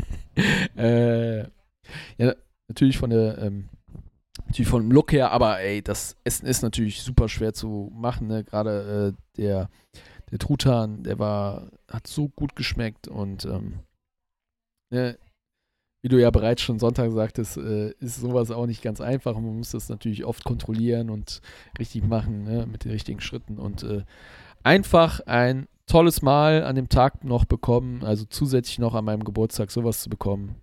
[laughs] äh, ja, natürlich von der ähm, natürlich vom Look her, aber ey, das Essen ist natürlich super schwer zu machen. Ne? Gerade äh, der, der Truthahn, der war, hat so gut geschmeckt und ähm, ne, wie du ja bereits schon Sonntag sagtest, äh, ist sowas auch nicht ganz einfach. Man muss das natürlich oft kontrollieren und richtig machen, ne, mit den richtigen Schritten. Und äh, einfach ein tolles Mal an dem Tag noch bekommen, also zusätzlich noch an meinem Geburtstag sowas zu bekommen.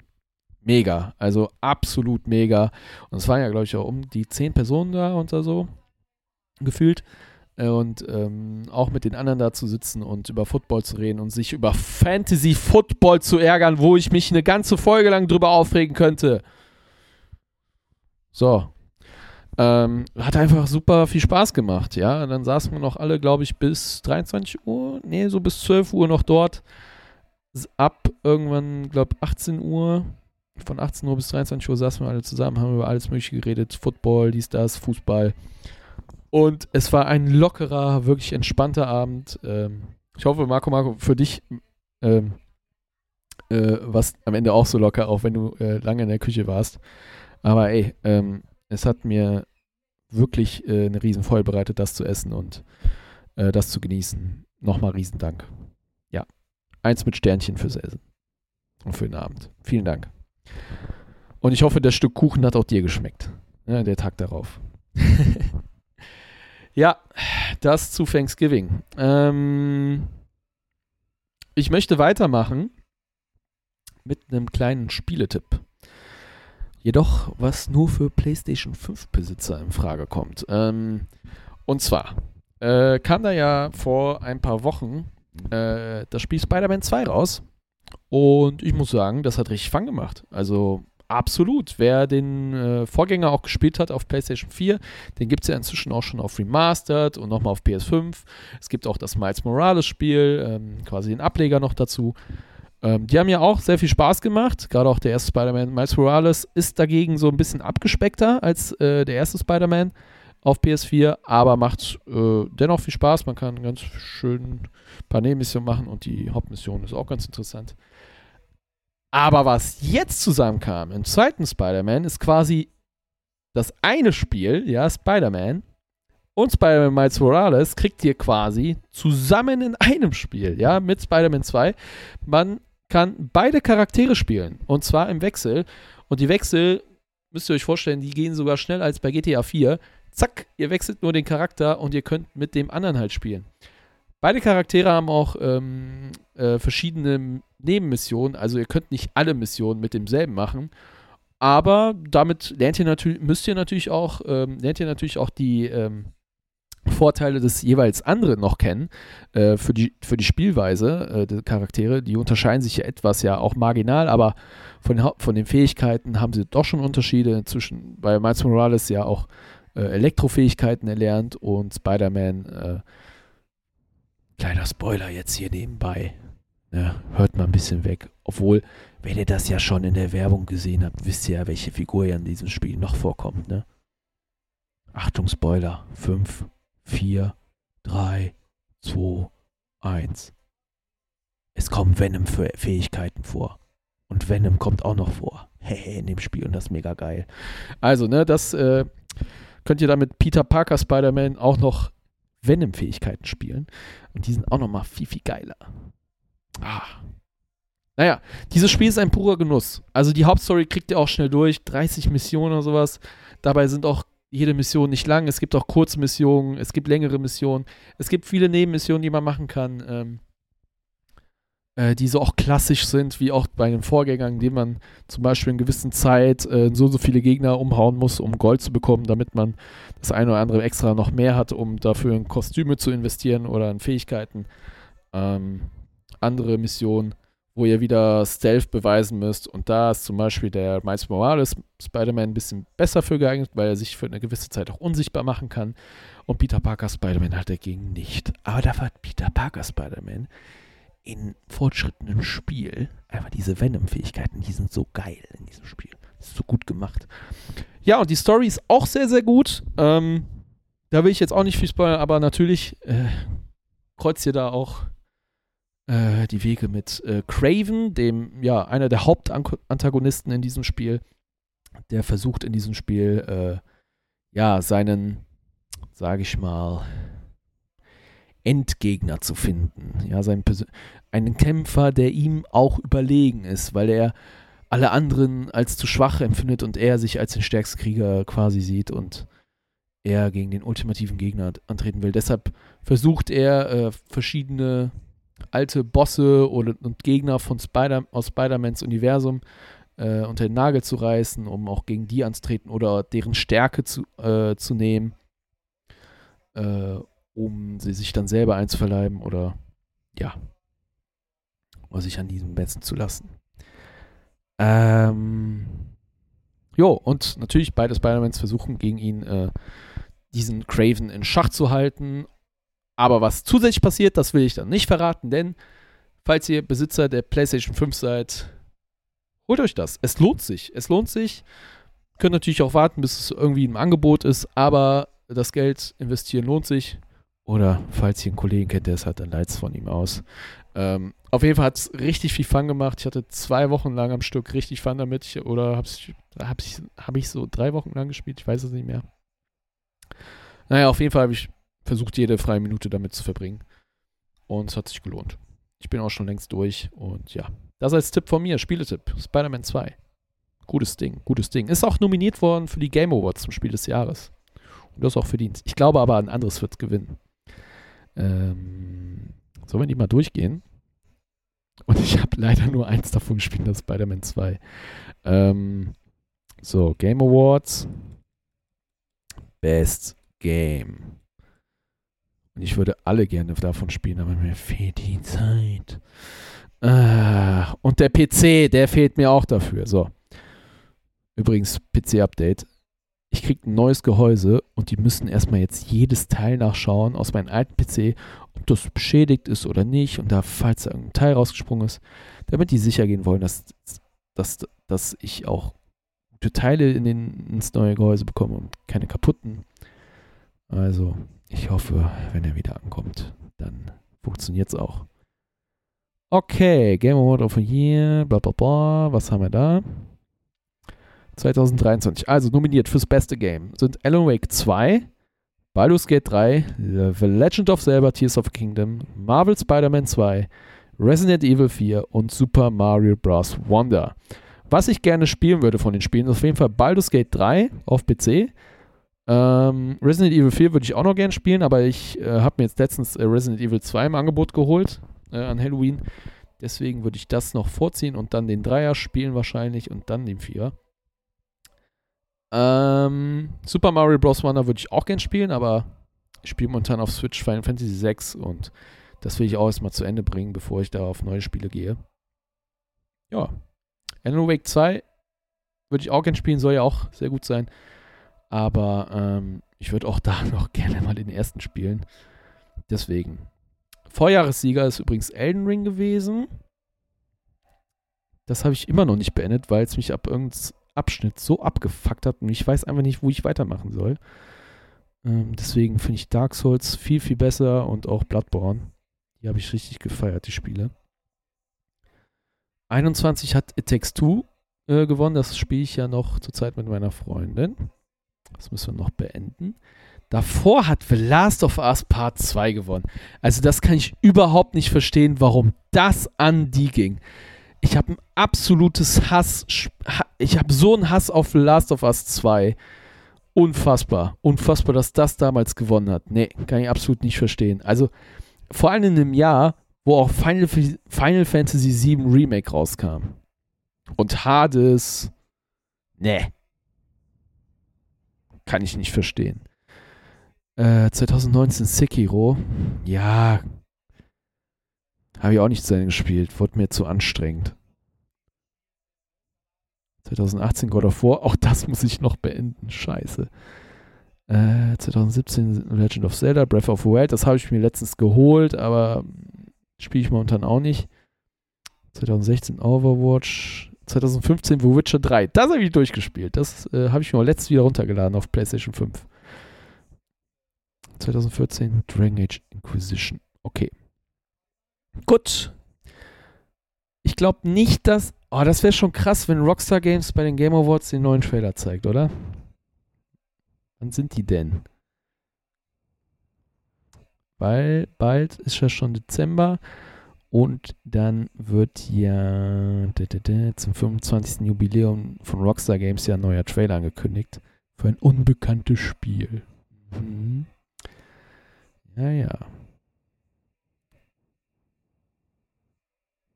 Mega, also absolut mega. Und es waren ja, glaube ich, auch um die zehn Personen da und so gefühlt. Und ähm, auch mit den anderen da zu sitzen und über Football zu reden und sich über Fantasy Football zu ärgern, wo ich mich eine ganze Folge lang drüber aufregen könnte. So. Ähm, hat einfach super viel Spaß gemacht, ja. Und dann saßen wir noch alle, glaube ich, bis 23 Uhr, nee, so bis 12 Uhr noch dort. Ab irgendwann, glaube ich, 18 Uhr, von 18 Uhr bis 23 Uhr saßen wir alle zusammen, haben über alles Mögliche geredet. Football, dies, das, Fußball. Und es war ein lockerer, wirklich entspannter Abend. Ähm, ich hoffe, Marco, Marco, für dich ähm, äh, was am Ende auch so locker, auch wenn du äh, lange in der Küche warst. Aber ey, ähm, es hat mir wirklich äh, eine Riesenfreude bereitet, das zu essen und äh, das zu genießen. Nochmal Riesendank. Ja, eins mit Sternchen fürs Essen und für den Abend. Vielen Dank. Und ich hoffe, das Stück Kuchen hat auch dir geschmeckt. Ja, der Tag darauf. [laughs] Ja, das zu Thanksgiving. Ähm, ich möchte weitermachen mit einem kleinen Spieletipp. Jedoch, was nur für PlayStation 5 Besitzer in Frage kommt. Ähm, und zwar äh, kam da ja vor ein paar Wochen äh, das Spiel Spider-Man 2 raus. Und ich muss sagen, das hat richtig Fun gemacht. Also Absolut. Wer den äh, Vorgänger auch gespielt hat auf PlayStation 4, den gibt es ja inzwischen auch schon auf Remastered und nochmal auf PS5. Es gibt auch das Miles Morales-Spiel, ähm, quasi den Ableger noch dazu. Ähm, die haben ja auch sehr viel Spaß gemacht. Gerade auch der erste Spider-Man. Miles Morales ist dagegen so ein bisschen abgespeckter als äh, der erste Spider-Man auf PS4, aber macht äh, dennoch viel Spaß. Man kann ganz schön ein paar Nebenmissionen machen und die Hauptmission ist auch ganz interessant. Aber was jetzt zusammenkam im zweiten Spider-Man ist quasi das eine Spiel, ja, Spider-Man und Spider-Man Miles Morales kriegt ihr quasi zusammen in einem Spiel, ja, mit Spider-Man 2. Man kann beide Charaktere spielen und zwar im Wechsel und die Wechsel müsst ihr euch vorstellen, die gehen sogar schneller als bei GTA 4. Zack, ihr wechselt nur den Charakter und ihr könnt mit dem anderen halt spielen. Beide Charaktere haben auch ähm, äh, verschiedene Nebenmissionen, also ihr könnt nicht alle Missionen mit demselben machen. Aber damit lernt ihr natürlich, müsst ihr natürlich auch, ähm, lernt ihr natürlich auch die ähm, Vorteile des jeweils anderen noch kennen äh, für, die, für die Spielweise äh, der Charaktere. Die unterscheiden sich ja etwas ja auch marginal, aber von den, von den Fähigkeiten haben sie doch schon Unterschiede. Zwischen bei Miles Morales ja auch äh, Elektrofähigkeiten erlernt und Spider-Man äh, Kleiner Spoiler jetzt hier nebenbei. Ja, hört mal ein bisschen weg. Obwohl, wenn ihr das ja schon in der Werbung gesehen habt, wisst ihr ja, welche Figur ja in diesem Spiel noch vorkommt, ne? Achtung, Spoiler. 5, 4, 3, 2, 1. Es kommen Venom-Fähigkeiten vor. Und Venom kommt auch noch vor. [laughs] Hehe, in dem Spiel und das ist mega geil. Also, ne, das äh, könnt ihr dann mit Peter Parker Spider-Man auch noch Venom-Fähigkeiten spielen. Und die sind auch nochmal viel, viel geiler. Ah. Naja, dieses Spiel ist ein purer Genuss. Also die Hauptstory kriegt ihr auch schnell durch. 30 Missionen oder sowas. Dabei sind auch jede Mission nicht lang. Es gibt auch Kurzmissionen, es gibt längere Missionen. Es gibt viele Nebenmissionen, die man machen kann. Ähm, äh, die so auch klassisch sind, wie auch bei den Vorgängern, indem man zum Beispiel in gewissen Zeit äh, so so viele Gegner umhauen muss, um Gold zu bekommen, damit man das eine oder andere extra noch mehr hat, um dafür in Kostüme zu investieren oder in Fähigkeiten. Ähm, andere Missionen, wo ihr wieder Stealth beweisen müsst. Und da ist zum Beispiel der Miles Morales Spider-Man ein bisschen besser für geeignet, weil er sich für eine gewisse Zeit auch unsichtbar machen kann. Und Peter Parker Spider-Man halt dagegen nicht. Aber da war Peter Parker Spider-Man in fortschrittendem Spiel einfach diese Venom-Fähigkeiten, die sind so geil in diesem Spiel. Das ist so gut gemacht. Ja, und die Story ist auch sehr, sehr gut. Ähm, da will ich jetzt auch nicht viel spoilern, aber natürlich äh, kreuzt ihr da auch äh, die Wege mit äh, Craven, dem, ja, einer der Hauptantagonisten in diesem Spiel, der versucht in diesem Spiel, äh, ja, seinen, sage ich mal, Endgegner zu finden. Ja, seinen einen Kämpfer, der ihm auch überlegen ist, weil er alle anderen als zu schwach empfindet und er sich als den stärksten Krieger quasi sieht und er gegen den ultimativen Gegner antreten will. Deshalb versucht er äh, verschiedene alte Bosse oder, und Gegner von Spider, aus Spider-Mans Universum äh, unter den Nagel zu reißen, um auch gegen die anzutreten oder deren Stärke zu, äh, zu nehmen, äh, um sie sich dann selber einzuverleiben oder ja, oder sich an diesem messen zu lassen. Ähm, jo, und natürlich beide Spider-Mans versuchen gegen ihn äh, diesen Craven in Schach zu halten. Aber was zusätzlich passiert, das will ich dann nicht verraten, denn falls ihr Besitzer der PlayStation 5 seid, holt euch das. Es lohnt sich. Es lohnt sich. Könnt natürlich auch warten, bis es irgendwie im Angebot ist, aber das Geld investieren lohnt sich. Oder falls ihr einen Kollegen kennt, der es hat, dann leitet es von ihm aus. Ähm, auf jeden Fall hat es richtig viel Fun gemacht. Ich hatte zwei Wochen lang am Stück richtig Fun damit. Ich, oder habe hab ich, hab ich so drei Wochen lang gespielt? Ich weiß es nicht mehr. Naja, auf jeden Fall habe ich versucht, jede freie Minute damit zu verbringen. Und es hat sich gelohnt. Ich bin auch schon längst durch. Und ja, das als Tipp von mir, Spieletipp. Spider-Man 2. Gutes Ding, gutes Ding. Ist auch nominiert worden für die Game Awards zum Spiel des Jahres. Und das auch verdient. Ich glaube aber, ein anderes wird gewinnen. Ähm, sollen wir die mal durchgehen? Und ich habe leider nur eins davon gespielt, das Spider-Man 2. Ähm, so, Game Awards. Best Game. Ich würde alle gerne davon spielen, aber mir fehlt die Zeit. Ah, und der PC, der fehlt mir auch dafür. So. Übrigens, PC-Update. Ich kriege ein neues Gehäuse und die müssen erstmal jetzt jedes Teil nachschauen aus meinem alten PC, ob das beschädigt ist oder nicht und da, falls da irgendein Teil rausgesprungen ist, damit die sicher gehen wollen, dass, dass, dass ich auch gute Teile in den, ins neue Gehäuse bekomme und keine kaputten. Also, ich hoffe, wenn er wieder ankommt, dann funktioniert es auch. Okay, Game Award of the Year, bla bla bla, was haben wir da? 2023, also nominiert fürs beste Game sind Alan Wake 2, Baldur's Gate 3, The Legend of Zelda Tears of Kingdom, Marvel Spider-Man 2, Resident Evil 4 und Super Mario Bros. Wonder. Was ich gerne spielen würde von den Spielen, ist auf jeden Fall Baldur's Gate 3 auf PC, ähm, Resident Evil 4 würde ich auch noch gern spielen, aber ich äh, habe mir jetzt letztens äh, Resident Evil 2 im Angebot geholt äh, an Halloween. Deswegen würde ich das noch vorziehen und dann den Dreier spielen wahrscheinlich und dann den Vierer. Ähm, Super Mario Bros. Wonder würde ich auch gern spielen, aber ich spiele momentan auf Switch Final Fantasy 6 und das will ich auch erstmal zu Ende bringen, bevor ich da auf neue Spiele gehe. Ja. Alan Wake 2 würde ich auch gern spielen, soll ja auch sehr gut sein. Aber ähm, ich würde auch [laughs] da noch gerne mal den ersten spielen. Deswegen. Vorjahressieger ist übrigens Elden Ring gewesen. Das habe ich immer noch nicht beendet, weil es mich ab irgendeinem Abschnitt so abgefuckt hat und ich weiß einfach nicht, wo ich weitermachen soll. Ähm, deswegen finde ich Dark Souls viel, viel besser und auch Bloodborne. Die habe ich richtig gefeiert, die Spiele. 21 hat It Takes Two äh, gewonnen. Das spiele ich ja noch zurzeit mit meiner Freundin. Das müssen wir noch beenden. Davor hat The Last of Us Part 2 gewonnen. Also das kann ich überhaupt nicht verstehen, warum das an die ging. Ich habe ein absolutes Hass. Ich habe so einen Hass auf The Last of Us 2. Unfassbar. Unfassbar, dass das damals gewonnen hat. Nee, kann ich absolut nicht verstehen. Also vor allem in einem Jahr, wo auch Final, Final Fantasy VII Remake rauskam. Und Hades. Nee. Kann ich nicht verstehen. Äh, 2019 Sekiro. Ja. Habe ich auch nicht zu Ende gespielt. Wurde mir zu anstrengend. 2018 God of War. Auch das muss ich noch beenden. Scheiße. Äh, 2017 Legend of Zelda, Breath of the Wild. Das habe ich mir letztens geholt, aber Spiele ich momentan auch nicht. 2016 Overwatch. 2015 The Witcher 3. Das habe ich durchgespielt. Das äh, habe ich mir letztes wieder runtergeladen auf PlayStation 5. 2014 Dragon Age Inquisition. Okay. Gut. Ich glaube nicht, dass. Oh, das wäre schon krass, wenn Rockstar Games bei den Game Awards den neuen Trailer zeigt, oder? Wann sind die denn? Weil bald ist ja schon Dezember und dann wird ja zum 25. Jubiläum von Rockstar Games ja ein neuer Trailer angekündigt für ein unbekanntes Spiel. Mhm. Ja, ja.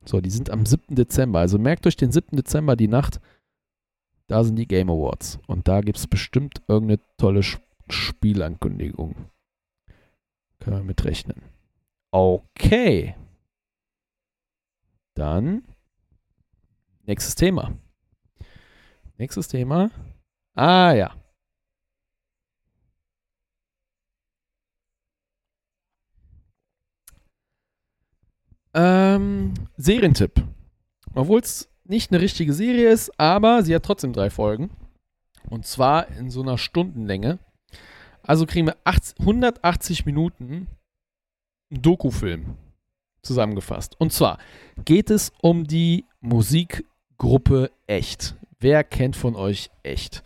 So, die sind am 7. Dezember. Also merkt euch den 7. Dezember die Nacht. Da sind die Game Awards. Und da gibt es bestimmt irgendeine tolle Spielankündigung. Können wir mit rechnen. Okay. Dann nächstes Thema. Nächstes Thema. Ah ja. Ähm, Serientipp. Obwohl es nicht eine richtige Serie ist, aber sie hat trotzdem drei Folgen. Und zwar in so einer Stundenlänge. Also kriegen wir 80, 180 Minuten Dokufilm zusammengefasst. Und zwar geht es um die Musikgruppe Echt. Wer kennt von euch Echt?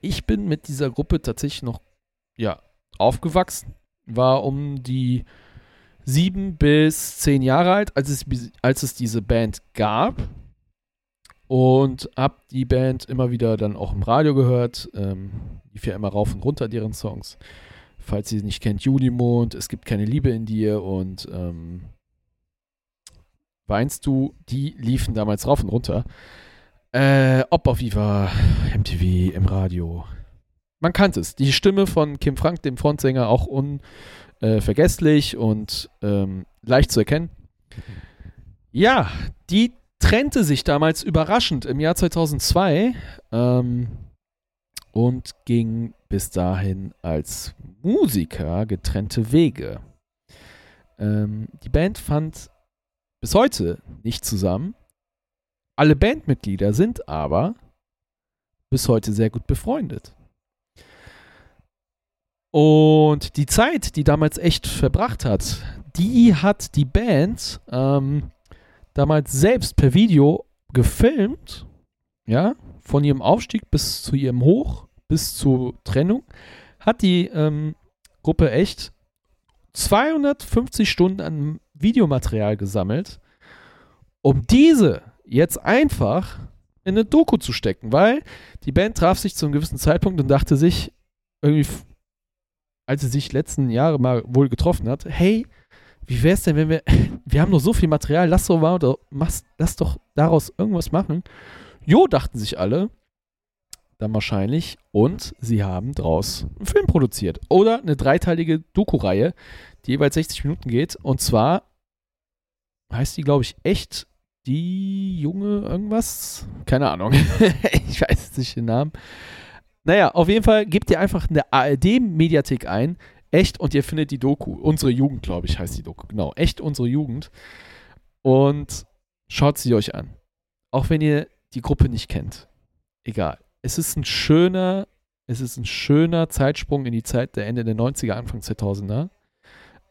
Ich bin mit dieser Gruppe tatsächlich noch ja, aufgewachsen, war um die sieben bis zehn Jahre alt, als es, als es diese Band gab. Und habe die Band immer wieder dann auch im Radio gehört. Ähm, lief ja immer rauf und runter deren Songs. Falls ihr sie nicht kennt, Junimond, Es gibt keine Liebe in dir und ähm, Weinst du, die liefen damals rauf und runter. Äh, ob auf Viva, MTV, im Radio. Man kannte es. Die Stimme von Kim Frank, dem Frontsänger, auch un äh, und ähm, leicht zu erkennen. Ja, die trennte sich damals überraschend im Jahr 2002 ähm, und ging bis dahin als Musiker getrennte Wege. Ähm, die Band fand bis heute nicht zusammen. Alle Bandmitglieder sind aber bis heute sehr gut befreundet. Und die Zeit, die damals echt verbracht hat, die hat die Band ähm, damals selbst per Video gefilmt, ja, von ihrem Aufstieg bis zu ihrem Hoch, bis zur Trennung, hat die ähm, Gruppe echt 250 Stunden an Videomaterial gesammelt, um diese jetzt einfach in eine Doku zu stecken, weil die Band traf sich zu einem gewissen Zeitpunkt und dachte sich, irgendwie als sie sich letzten Jahre mal wohl getroffen hat, hey, wie wäre es denn, wenn wir, [laughs] wir haben noch so viel Material, lass doch mal, machst, lass doch daraus irgendwas machen. Jo, dachten sich alle, dann wahrscheinlich, und sie haben draus einen Film produziert. Oder eine dreiteilige Doku-Reihe, die jeweils 60 Minuten geht. Und zwar heißt die, glaube ich, echt die junge irgendwas? Keine Ahnung. [laughs] ich weiß nicht den Namen. Naja, auf jeden Fall gebt ihr einfach eine ARD-Mediathek ein, echt, und ihr findet die Doku. Unsere Jugend, glaube ich, heißt die Doku. Genau, echt unsere Jugend. Und schaut sie euch an. Auch wenn ihr die Gruppe nicht kennt. Egal. Es ist ein schöner, es ist ein schöner Zeitsprung in die Zeit der Ende der 90er, Anfang 2000er.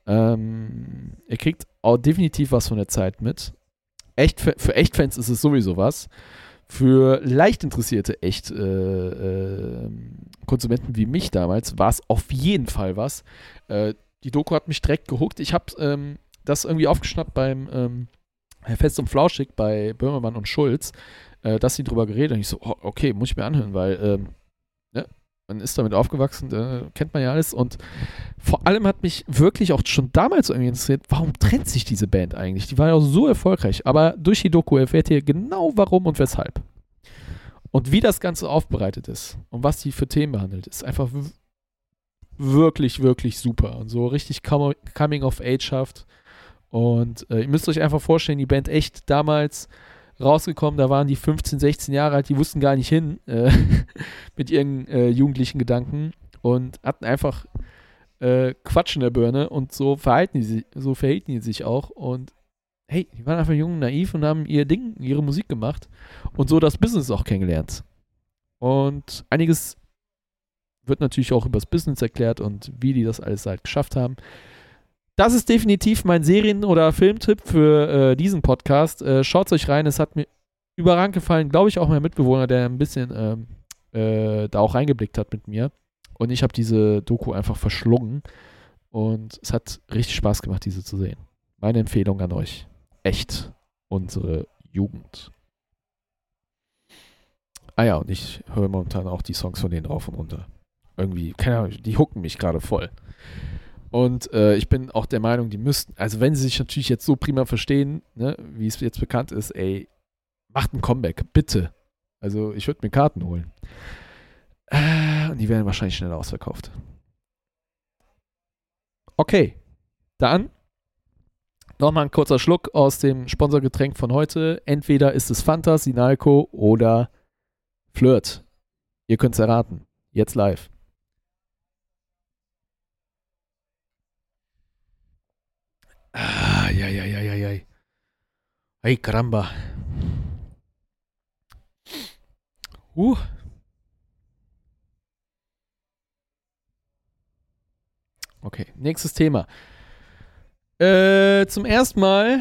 Ähm, ihr kriegt auch definitiv was von der Zeit mit. Echt, für Echtfans ist es sowieso was für leicht interessierte echt äh, äh, Konsumenten wie mich damals war es auf jeden Fall was. Äh, die Doku hat mich direkt gehuckt. Ich habe ähm, das irgendwie aufgeschnappt beim ähm, Fest und Flauschig bei Böhmermann und Schulz, äh, dass sie drüber geredet und ich so, oh, okay, muss ich mir anhören, weil ähm, man ist damit aufgewachsen, äh, kennt man ja alles und vor allem hat mich wirklich auch schon damals irgendwie interessiert, warum trennt sich diese Band eigentlich? Die war ja auch so erfolgreich, aber durch die Doku erfährt ihr genau warum und weshalb. Und wie das Ganze aufbereitet ist und was die für Themen behandelt, ist einfach wirklich, wirklich super und so richtig Coming of Age schafft. Und äh, ihr müsst euch einfach vorstellen, die Band echt damals rausgekommen, da waren die 15, 16 Jahre alt, die wussten gar nicht hin äh, [laughs] mit ihren äh, jugendlichen Gedanken und hatten einfach äh, Quatsch in der Birne und so verhalten die sich, so verhielten die sich auch und hey, die waren einfach jung, naiv und haben ihr Ding, ihre Musik gemacht und so das Business auch kennengelernt. Und einiges wird natürlich auch übers Business erklärt und wie die das alles halt geschafft haben. Das ist definitiv mein Serien- oder Filmtipp für äh, diesen Podcast. Äh, Schaut euch rein, es hat mir überragend gefallen. Glaube ich auch mein Mitbewohner, der ein bisschen ähm, äh, da auch reingeblickt hat mit mir. Und ich habe diese Doku einfach verschlungen. Und es hat richtig Spaß gemacht, diese zu sehen. Meine Empfehlung an euch. Echt unsere Jugend. Ah ja, und ich höre momentan auch die Songs von denen rauf und runter. Irgendwie, keine Ahnung, die hucken mich gerade voll. Und äh, ich bin auch der Meinung, die müssten, also wenn sie sich natürlich jetzt so prima verstehen, ne, wie es jetzt bekannt ist, ey, macht ein Comeback, bitte. Also ich würde mir Karten holen. Äh, und die werden wahrscheinlich schneller ausverkauft. Okay, dann nochmal ein kurzer Schluck aus dem Sponsorgetränk von heute. Entweder ist es Fanta, Sinalco oder Flirt. Ihr könnt es erraten. Jetzt live. Ah, ja, ja, ja, ja, ja. Ay, caramba. Uh. Okay, nächstes Thema. Äh, zum ersten Mal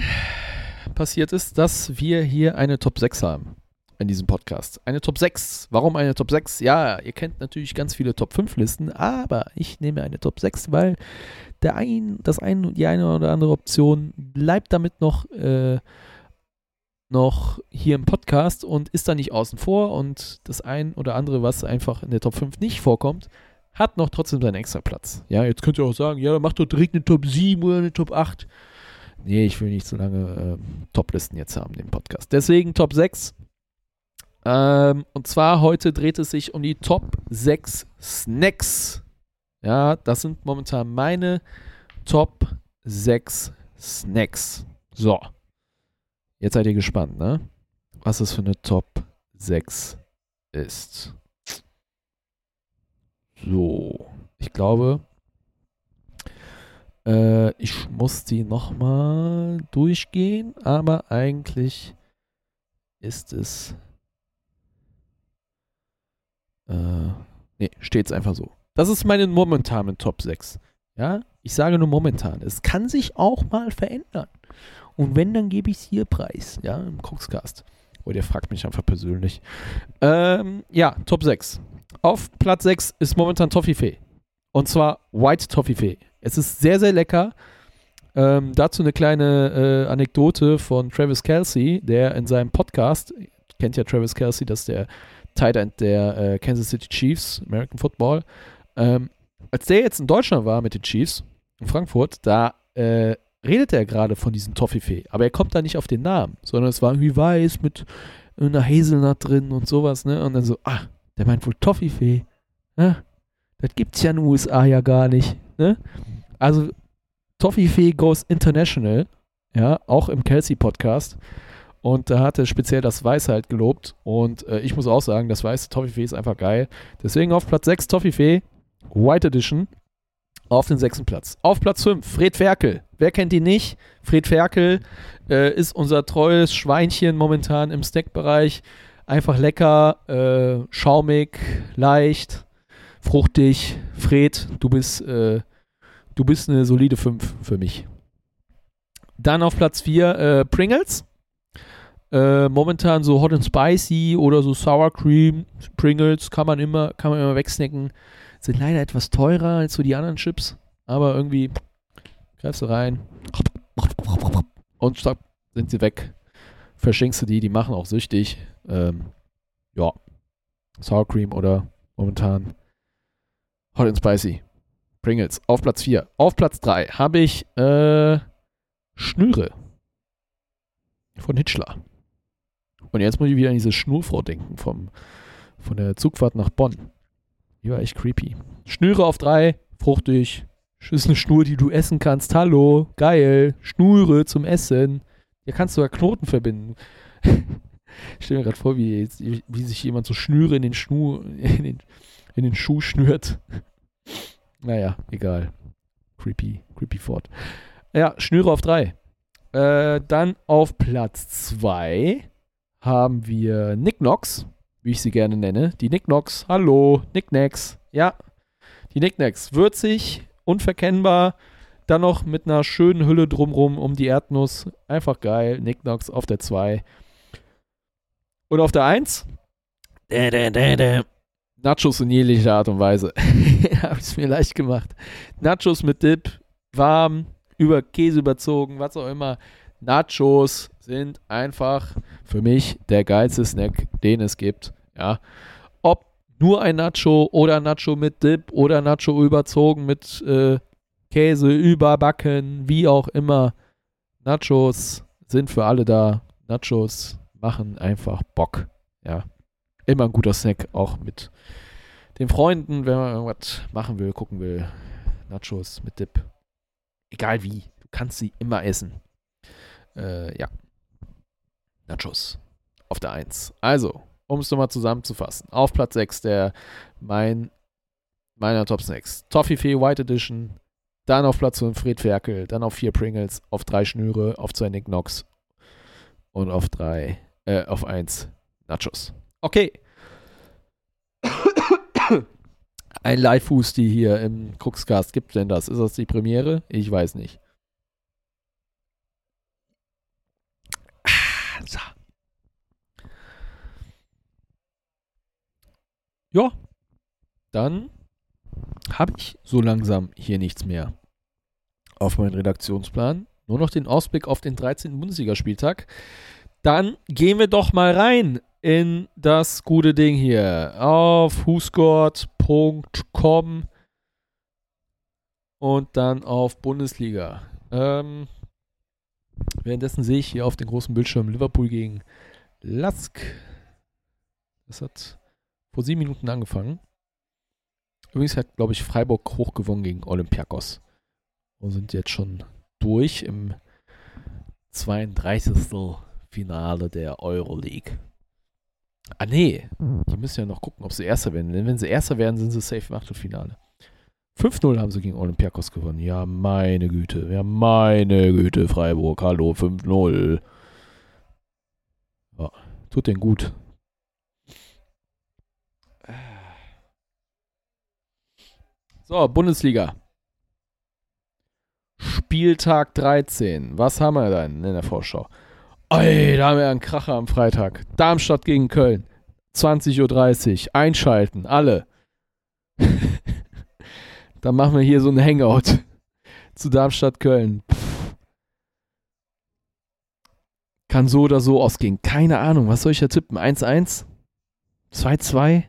passiert es, dass wir hier eine Top 6 haben in diesem Podcast. Eine Top 6. Warum eine Top 6? Ja, ihr kennt natürlich ganz viele Top 5 Listen, aber ich nehme eine Top 6, weil der ein, das ein, die eine oder andere Option bleibt damit noch, äh, noch hier im Podcast und ist da nicht außen vor und das ein oder andere, was einfach in der Top 5 nicht vorkommt, hat noch trotzdem seinen extra Platz. Ja, jetzt könnt ihr auch sagen, ja, mach doch direkt eine Top 7 oder eine Top 8. Nee, ich will nicht so lange äh, Top-Listen jetzt haben, den Podcast. Deswegen Top 6. Ähm, und zwar heute dreht es sich um die Top 6 Snacks. Ja, das sind momentan meine Top 6 Snacks. So. Jetzt seid ihr gespannt, ne? Was es für eine Top 6 ist. So. Ich glaube, äh, ich muss die nochmal durchgehen, aber eigentlich ist es. Äh, nee, steht es einfach so. Das ist meine momentane Top 6. Ja, ich sage nur momentan. Es kann sich auch mal verändern. Und wenn, dann gebe ich es hier preis. Ja, im Cookscast. Oh, der fragt mich einfach persönlich. Ähm, ja, Top 6. Auf Platz 6 ist momentan Toffifee. Und zwar White Toffifee. Es ist sehr, sehr lecker. Ähm, dazu eine kleine äh, Anekdote von Travis Kelsey, der in seinem Podcast, kennt ja Travis Kelsey, das ist der Tight End der äh, Kansas City Chiefs, American Football. Ähm, als der jetzt in Deutschland war mit den Chiefs in Frankfurt, da äh, redete er gerade von diesem Toffifee. Aber er kommt da nicht auf den Namen, sondern es war irgendwie weiß mit einer Hazelnut drin und sowas, ne? Und dann so, ah, der meint wohl Toffifee. Ne? Das gibt's ja in den USA ja gar nicht, ne? Also, Toffifee goes international, ja, auch im Kelsey-Podcast. Und da hat er speziell das Weiße halt gelobt. Und äh, ich muss auch sagen, das weiße Toffifee ist einfach geil. Deswegen auf Platz 6 Toffifee, White Edition, auf den sechsten Platz. Auf Platz 5, Fred Ferkel. Wer kennt ihn nicht? Fred Ferkel äh, ist unser treues Schweinchen momentan im Snackbereich. Einfach lecker, äh, schaumig, leicht, fruchtig. Fred, du bist, äh, du bist eine solide 5 für mich. Dann auf Platz 4 äh, Pringles. Äh, momentan so Hot and Spicy oder so Sour Cream Pringles kann man immer, kann man immer wegsnacken. Sind leider etwas teurer als so die anderen Chips, aber irgendwie greifst du rein und stopp, sind sie weg. Verschenkst du die, die machen auch süchtig. Ähm, ja, Sour Cream oder momentan Hot and Spicy. Pringles auf Platz 4. Auf Platz 3 habe ich äh, Schnüre von Hitchler. Und jetzt muss ich wieder an diese Schnurfrau denken vom, von der Zugfahrt nach Bonn. Die war echt creepy. Schnüre auf 3, fruchtig. Ist eine Schnur, die du essen kannst. Hallo, geil. Schnüre zum Essen. Hier kannst du ja Knoten verbinden. [laughs] Ich stelle mir gerade vor, wie, wie sich jemand so Schnüre in den, Schnur, in den, in den Schuh schnürt. [laughs] Naja, egal. Creepy, creepy Fort. Ja, Schnüre auf drei. Äh, dann auf Platz 2 haben wir Nick Knox, wie ich sie gerne nenne. Die Nick Knox. Hallo, Nick Knickknacks. Ja, die Nick Knickknacks. Würzig, unverkennbar. Dann noch mit einer schönen Hülle drumrum um die Erdnuss. Einfach geil. Nick Knickknacks auf der 2. Und auf der 1? Nachos in jeglicher Art und Weise. [laughs] Habe ich es mir leicht gemacht. Nachos mit Dip, warm, über Käse überzogen, was auch immer. Nachos sind einfach für mich der geilste Snack, den es gibt. Ja. Ob nur ein Nacho oder Nacho mit Dip oder Nacho überzogen mit äh, Käse überbacken, wie auch immer. Nachos sind für alle da. Nachos machen einfach Bock. Ja. Immer ein guter Snack, auch mit den Freunden, wenn man irgendwas machen will, gucken will. Nachos mit Dip. Egal wie. Du kannst sie immer essen. Äh, ja. Nachos. Auf der 1. Also, um es nochmal zusammenzufassen. Auf Platz 6 der mein, meiner Top Snacks. Toffifee White Edition. Dann auf Platz 5 Fred Ferkel. Dann auf 4 Pringles. Auf 3 Schnüre. Auf 2 Nick Knox. Und auf 3, äh, auf 1 Nachos. Okay. Ein Live-Husti hier im Cruxcast. Gibt denn das? Ist das die Premiere? Ich weiß nicht. So. Ja, dann habe ich so langsam hier nichts mehr auf meinen Redaktionsplan. Nur noch den Ausblick auf den 13. Bundesligaspieltag. Dann gehen wir doch mal rein in das gute Ding hier auf whoscored.com und dann auf Bundesliga. Ähm, währenddessen sehe ich hier auf dem großen Bildschirm Liverpool gegen Lask. Das hat vor sieben Minuten angefangen. Übrigens hat, glaube ich, Freiburg hochgewonnen gegen Olympiakos. Und sind jetzt schon durch im 32. Finale der Euroleague. Ah, nee. Die müssen ja noch gucken, ob sie Erster werden. Denn wenn sie Erster werden, sind sie safe im Achtelfinale. 5-0 haben sie gegen Olympiakos gewonnen. Ja, meine Güte. Ja, meine Güte, Freiburg. Hallo, 5-0. Ja, tut denen gut. So, Bundesliga. Spieltag 13. Was haben wir denn in der Vorschau? Ey, da haben wir einen Kracher am Freitag. Darmstadt gegen Köln. 20.30 Uhr. Einschalten, alle. [laughs] Dann machen wir hier so ein Hangout [laughs] zu Darmstadt-Köln. Kann so oder so ausgehen. Keine Ahnung. Was soll ich da tippen? 1-1? 2-2?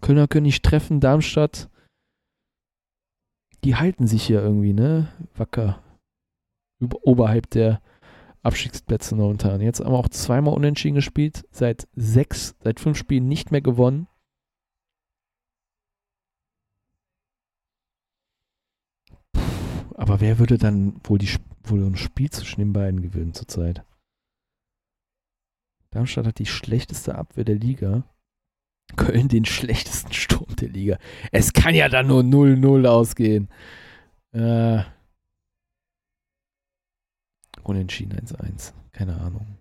Kölner können nicht treffen. Darmstadt. Die halten sich hier irgendwie, ne? Wacker. Über, oberhalb der Abstiegsplätze momentan. Jetzt haben wir auch zweimal unentschieden gespielt, seit sechs, seit fünf Spielen nicht mehr gewonnen. Aber wer würde dann wohl, die, wohl ein Spiel zwischen den beiden gewinnen zurzeit? Darmstadt hat die schlechteste Abwehr der Liga. Köln den schlechtesten Sturm der Liga. Es kann ja dann nur 0-0 ausgehen. Äh, Unentschieden 1-1. Keine Ahnung.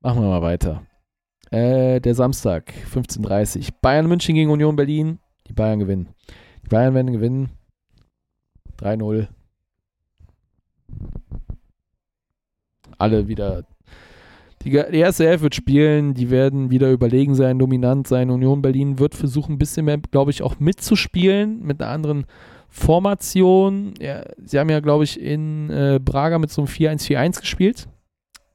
Machen wir mal weiter. Äh, der Samstag, 15.30 Uhr. Bayern München gegen Union Berlin. Die Bayern gewinnen. Die Bayern werden gewinnen. 3-0. Alle wieder. Die, die erste Elf wird spielen. Die werden wieder überlegen sein, dominant sein. Union Berlin wird versuchen, ein bisschen mehr, glaube ich, auch mitzuspielen. Mit einer anderen Formation. Ja, sie haben ja, glaube ich, in äh, Braga mit so einem 4-1-4-1 gespielt.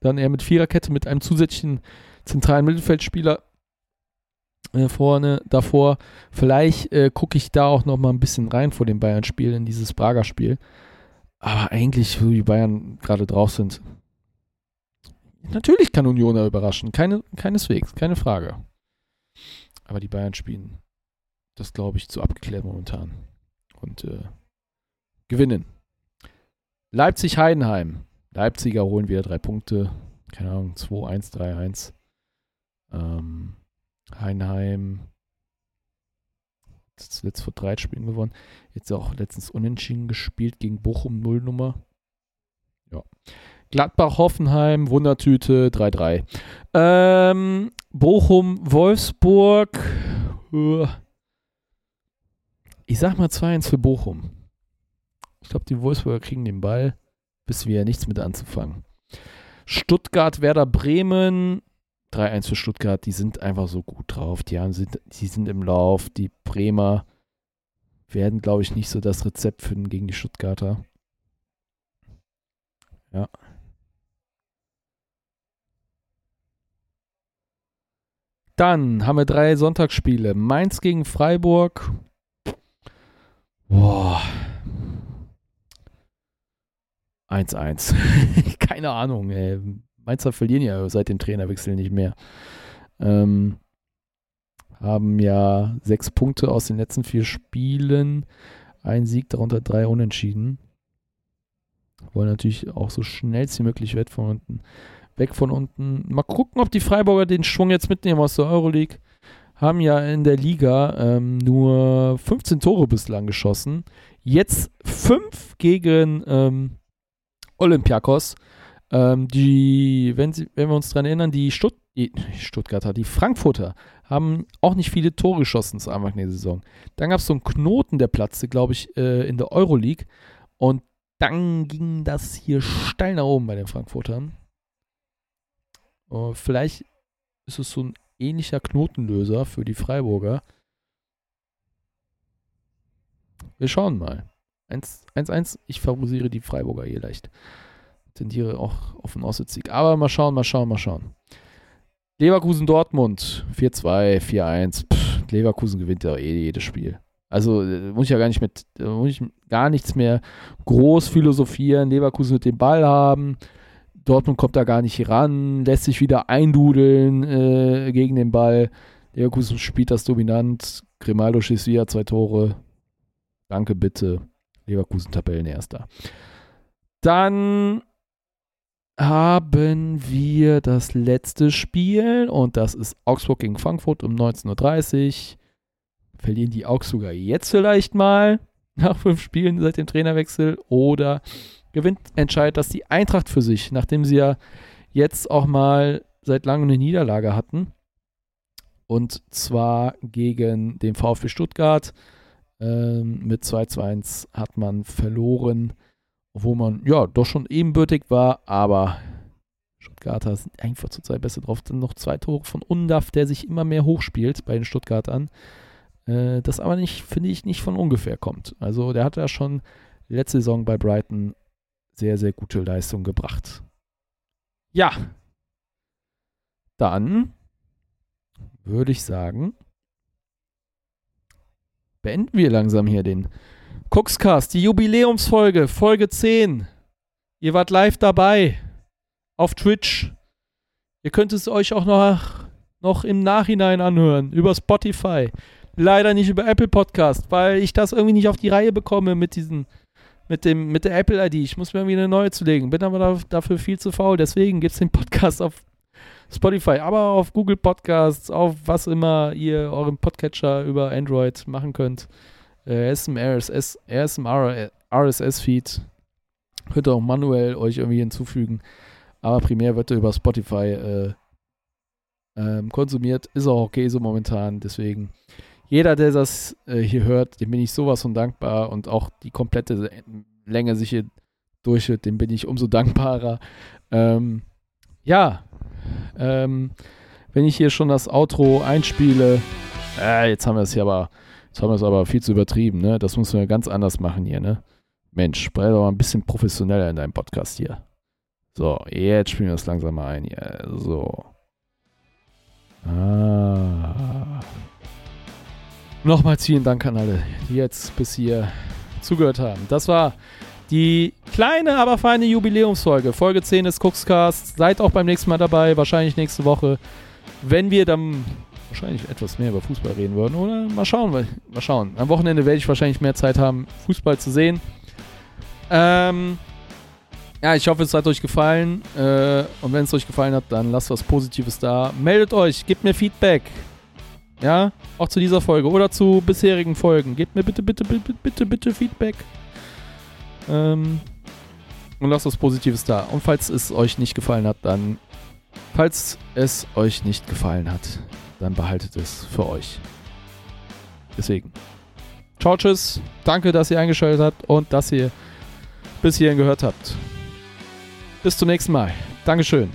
Dann eher mit Viererkette mit einem zusätzlichen zentralen Mittelfeldspieler äh, vorne davor. Vielleicht äh, gucke ich da auch noch mal ein bisschen rein vor dem Bayern-Spiel in dieses Braga-Spiel. Aber eigentlich, wo die Bayern gerade drauf sind, natürlich kann Union da überraschen. Keine, keineswegs, keine Frage. Aber die Bayern spielen das, glaube ich, zu abgeklärt momentan und äh, gewinnen. Leipzig-Heidenheim. Leipziger holen wieder drei Punkte. Keine Ahnung, 2-1, 3-1. Ähm, Heidenheim zuletzt vor drei Spielen gewonnen. Jetzt auch letztens unentschieden gespielt gegen Bochum, Nullnummer. Ja. Gladbach-Hoffenheim, Wundertüte, 3-3. Ähm, Bochum-Wolfsburg. Ich sag mal 2-1 für Bochum. Ich glaube, die Wolfsburger kriegen den Ball, bis wir nichts mit anzufangen. Stuttgart, Werder Bremen. 3-1 für Stuttgart, die sind einfach so gut drauf. Die, haben, sind, die sind im Lauf. Die Bremer werden, glaube ich, nicht so das Rezept finden gegen die Stuttgarter. Ja. Dann haben wir drei Sonntagsspiele. Mainz gegen Freiburg. Boah. 1-1. [laughs] Keine Ahnung, ey. Mainzer verlieren ja seit dem Trainerwechsel nicht mehr. Ähm, haben ja sechs Punkte aus den letzten vier Spielen. Ein Sieg, darunter drei Unentschieden. Wollen natürlich auch so schnell wie möglich weg von unten. Weg von unten. Mal gucken, ob die Freiburger den Schwung jetzt mitnehmen aus der Euroleague. Haben ja in der Liga ähm, nur 15 Tore bislang geschossen. Jetzt 5 gegen ähm, Olympiakos. Ähm, die, wenn, sie, wenn wir uns daran erinnern, die, Stutt [laughs] Stuttgarter, die Frankfurter haben auch nicht viele Tore geschossen zu Anfang der Saison. Dann gab es so einen Knoten, der platzte, glaube ich, äh, in der Euroleague. Und dann ging das hier steil nach oben bei den Frankfurtern. Uh, vielleicht ist es so ein ähnlicher Knotenlöser für die Freiburger. Wir schauen mal. 1-1, ich favorisiere die Freiburger hier leicht tendiere auch auf einen Auswärtssieg. Aber mal schauen, mal schauen, mal schauen. Leverkusen Dortmund 4-2, 4-1. Leverkusen gewinnt ja eh jedes Spiel. Also muss ich ja gar nicht mit, muss ich gar nichts mehr groß philosophieren. Leverkusen wird den Ball haben. Dortmund kommt da gar nicht ran, lässt sich wieder eindudeln äh, gegen den Ball. Leverkusen spielt das dominant. Grimaldo schießt wieder zwei Tore. Danke, bitte. Leverkusen Tabellenerster. Dann haben wir das letzte Spiel und das ist Augsburg gegen Frankfurt um 19.30 Uhr. Verlieren die Augsburger jetzt vielleicht mal [laughs] nach fünf Spielen seit dem Trainerwechsel oder gewinnt, entscheidet das die Eintracht für sich, nachdem sie ja jetzt auch mal seit langem eine Niederlage hatten. Und zwar gegen den VfB Stuttgart. Ähm, mit 2 zu 1 hat man verloren wo man ja doch schon ebenbürtig war, aber Stuttgarter sind einfach zurzeit besser drauf. Dann noch zwei Tore von Undaf, der sich immer mehr hochspielt bei den Stuttgartern. Äh, das aber nicht, finde ich, nicht von ungefähr kommt. Also der hat ja schon letzte Saison bei Brighton sehr, sehr gute Leistung gebracht. Ja. Dann würde ich sagen, beenden wir langsam hier den Coxcast, die Jubiläumsfolge, Folge 10. Ihr wart live dabei auf Twitch. Ihr könnt es euch auch noch, noch im Nachhinein anhören, über Spotify. Leider nicht über Apple Podcast, weil ich das irgendwie nicht auf die Reihe bekomme mit diesen, mit dem, mit der Apple ID. Ich muss mir irgendwie eine neue zulegen. Bin aber dafür viel zu faul. Deswegen gibt es den Podcast auf Spotify, aber auf Google Podcasts, auf was immer ihr euren Podcatcher über Android machen könnt äh, RSS, RSM RSS-Feed. Könnt ihr auch manuell euch irgendwie hinzufügen. Aber primär wird er über Spotify äh, ähm, konsumiert. Ist auch okay so momentan. Deswegen, jeder, der das äh, hier hört, dem bin ich sowas von dankbar. Und auch die komplette Länge sich hier durchhört, dem bin ich umso dankbarer. Ähm, ja, ähm, wenn ich hier schon das Outro einspiele, äh, jetzt haben wir es hier aber Jetzt haben wir es aber viel zu übertrieben, ne? Das müssen wir ganz anders machen hier, ne? Mensch, bleib doch mal ein bisschen professioneller in deinem Podcast hier. So, jetzt spielen wir das langsam mal ein hier. So. Ah. Nochmals vielen Dank an alle, die jetzt bis hier zugehört haben. Das war die kleine, aber feine Jubiläumsfolge. Folge 10 des Cookscast. Seid auch beim nächsten Mal dabei, wahrscheinlich nächste Woche, wenn wir dann wahrscheinlich etwas mehr über Fußball reden würden. Oder mal schauen, mal schauen. Am Wochenende werde ich wahrscheinlich mehr Zeit haben, Fußball zu sehen. Ähm, ja, ich hoffe, es hat euch gefallen. Äh, und wenn es euch gefallen hat, dann lasst was Positives da. Meldet euch, gebt mir Feedback. Ja, auch zu dieser Folge oder zu bisherigen Folgen. Gebt mir bitte, bitte, bitte, bitte, bitte Feedback. Ähm, und lasst was Positives da. Und falls es euch nicht gefallen hat, dann, falls es euch nicht gefallen hat, dann behaltet es für euch. Deswegen. Ciao, tschüss. Danke, dass ihr eingeschaltet habt und dass ihr bis hierhin gehört habt. Bis zum nächsten Mal. Dankeschön.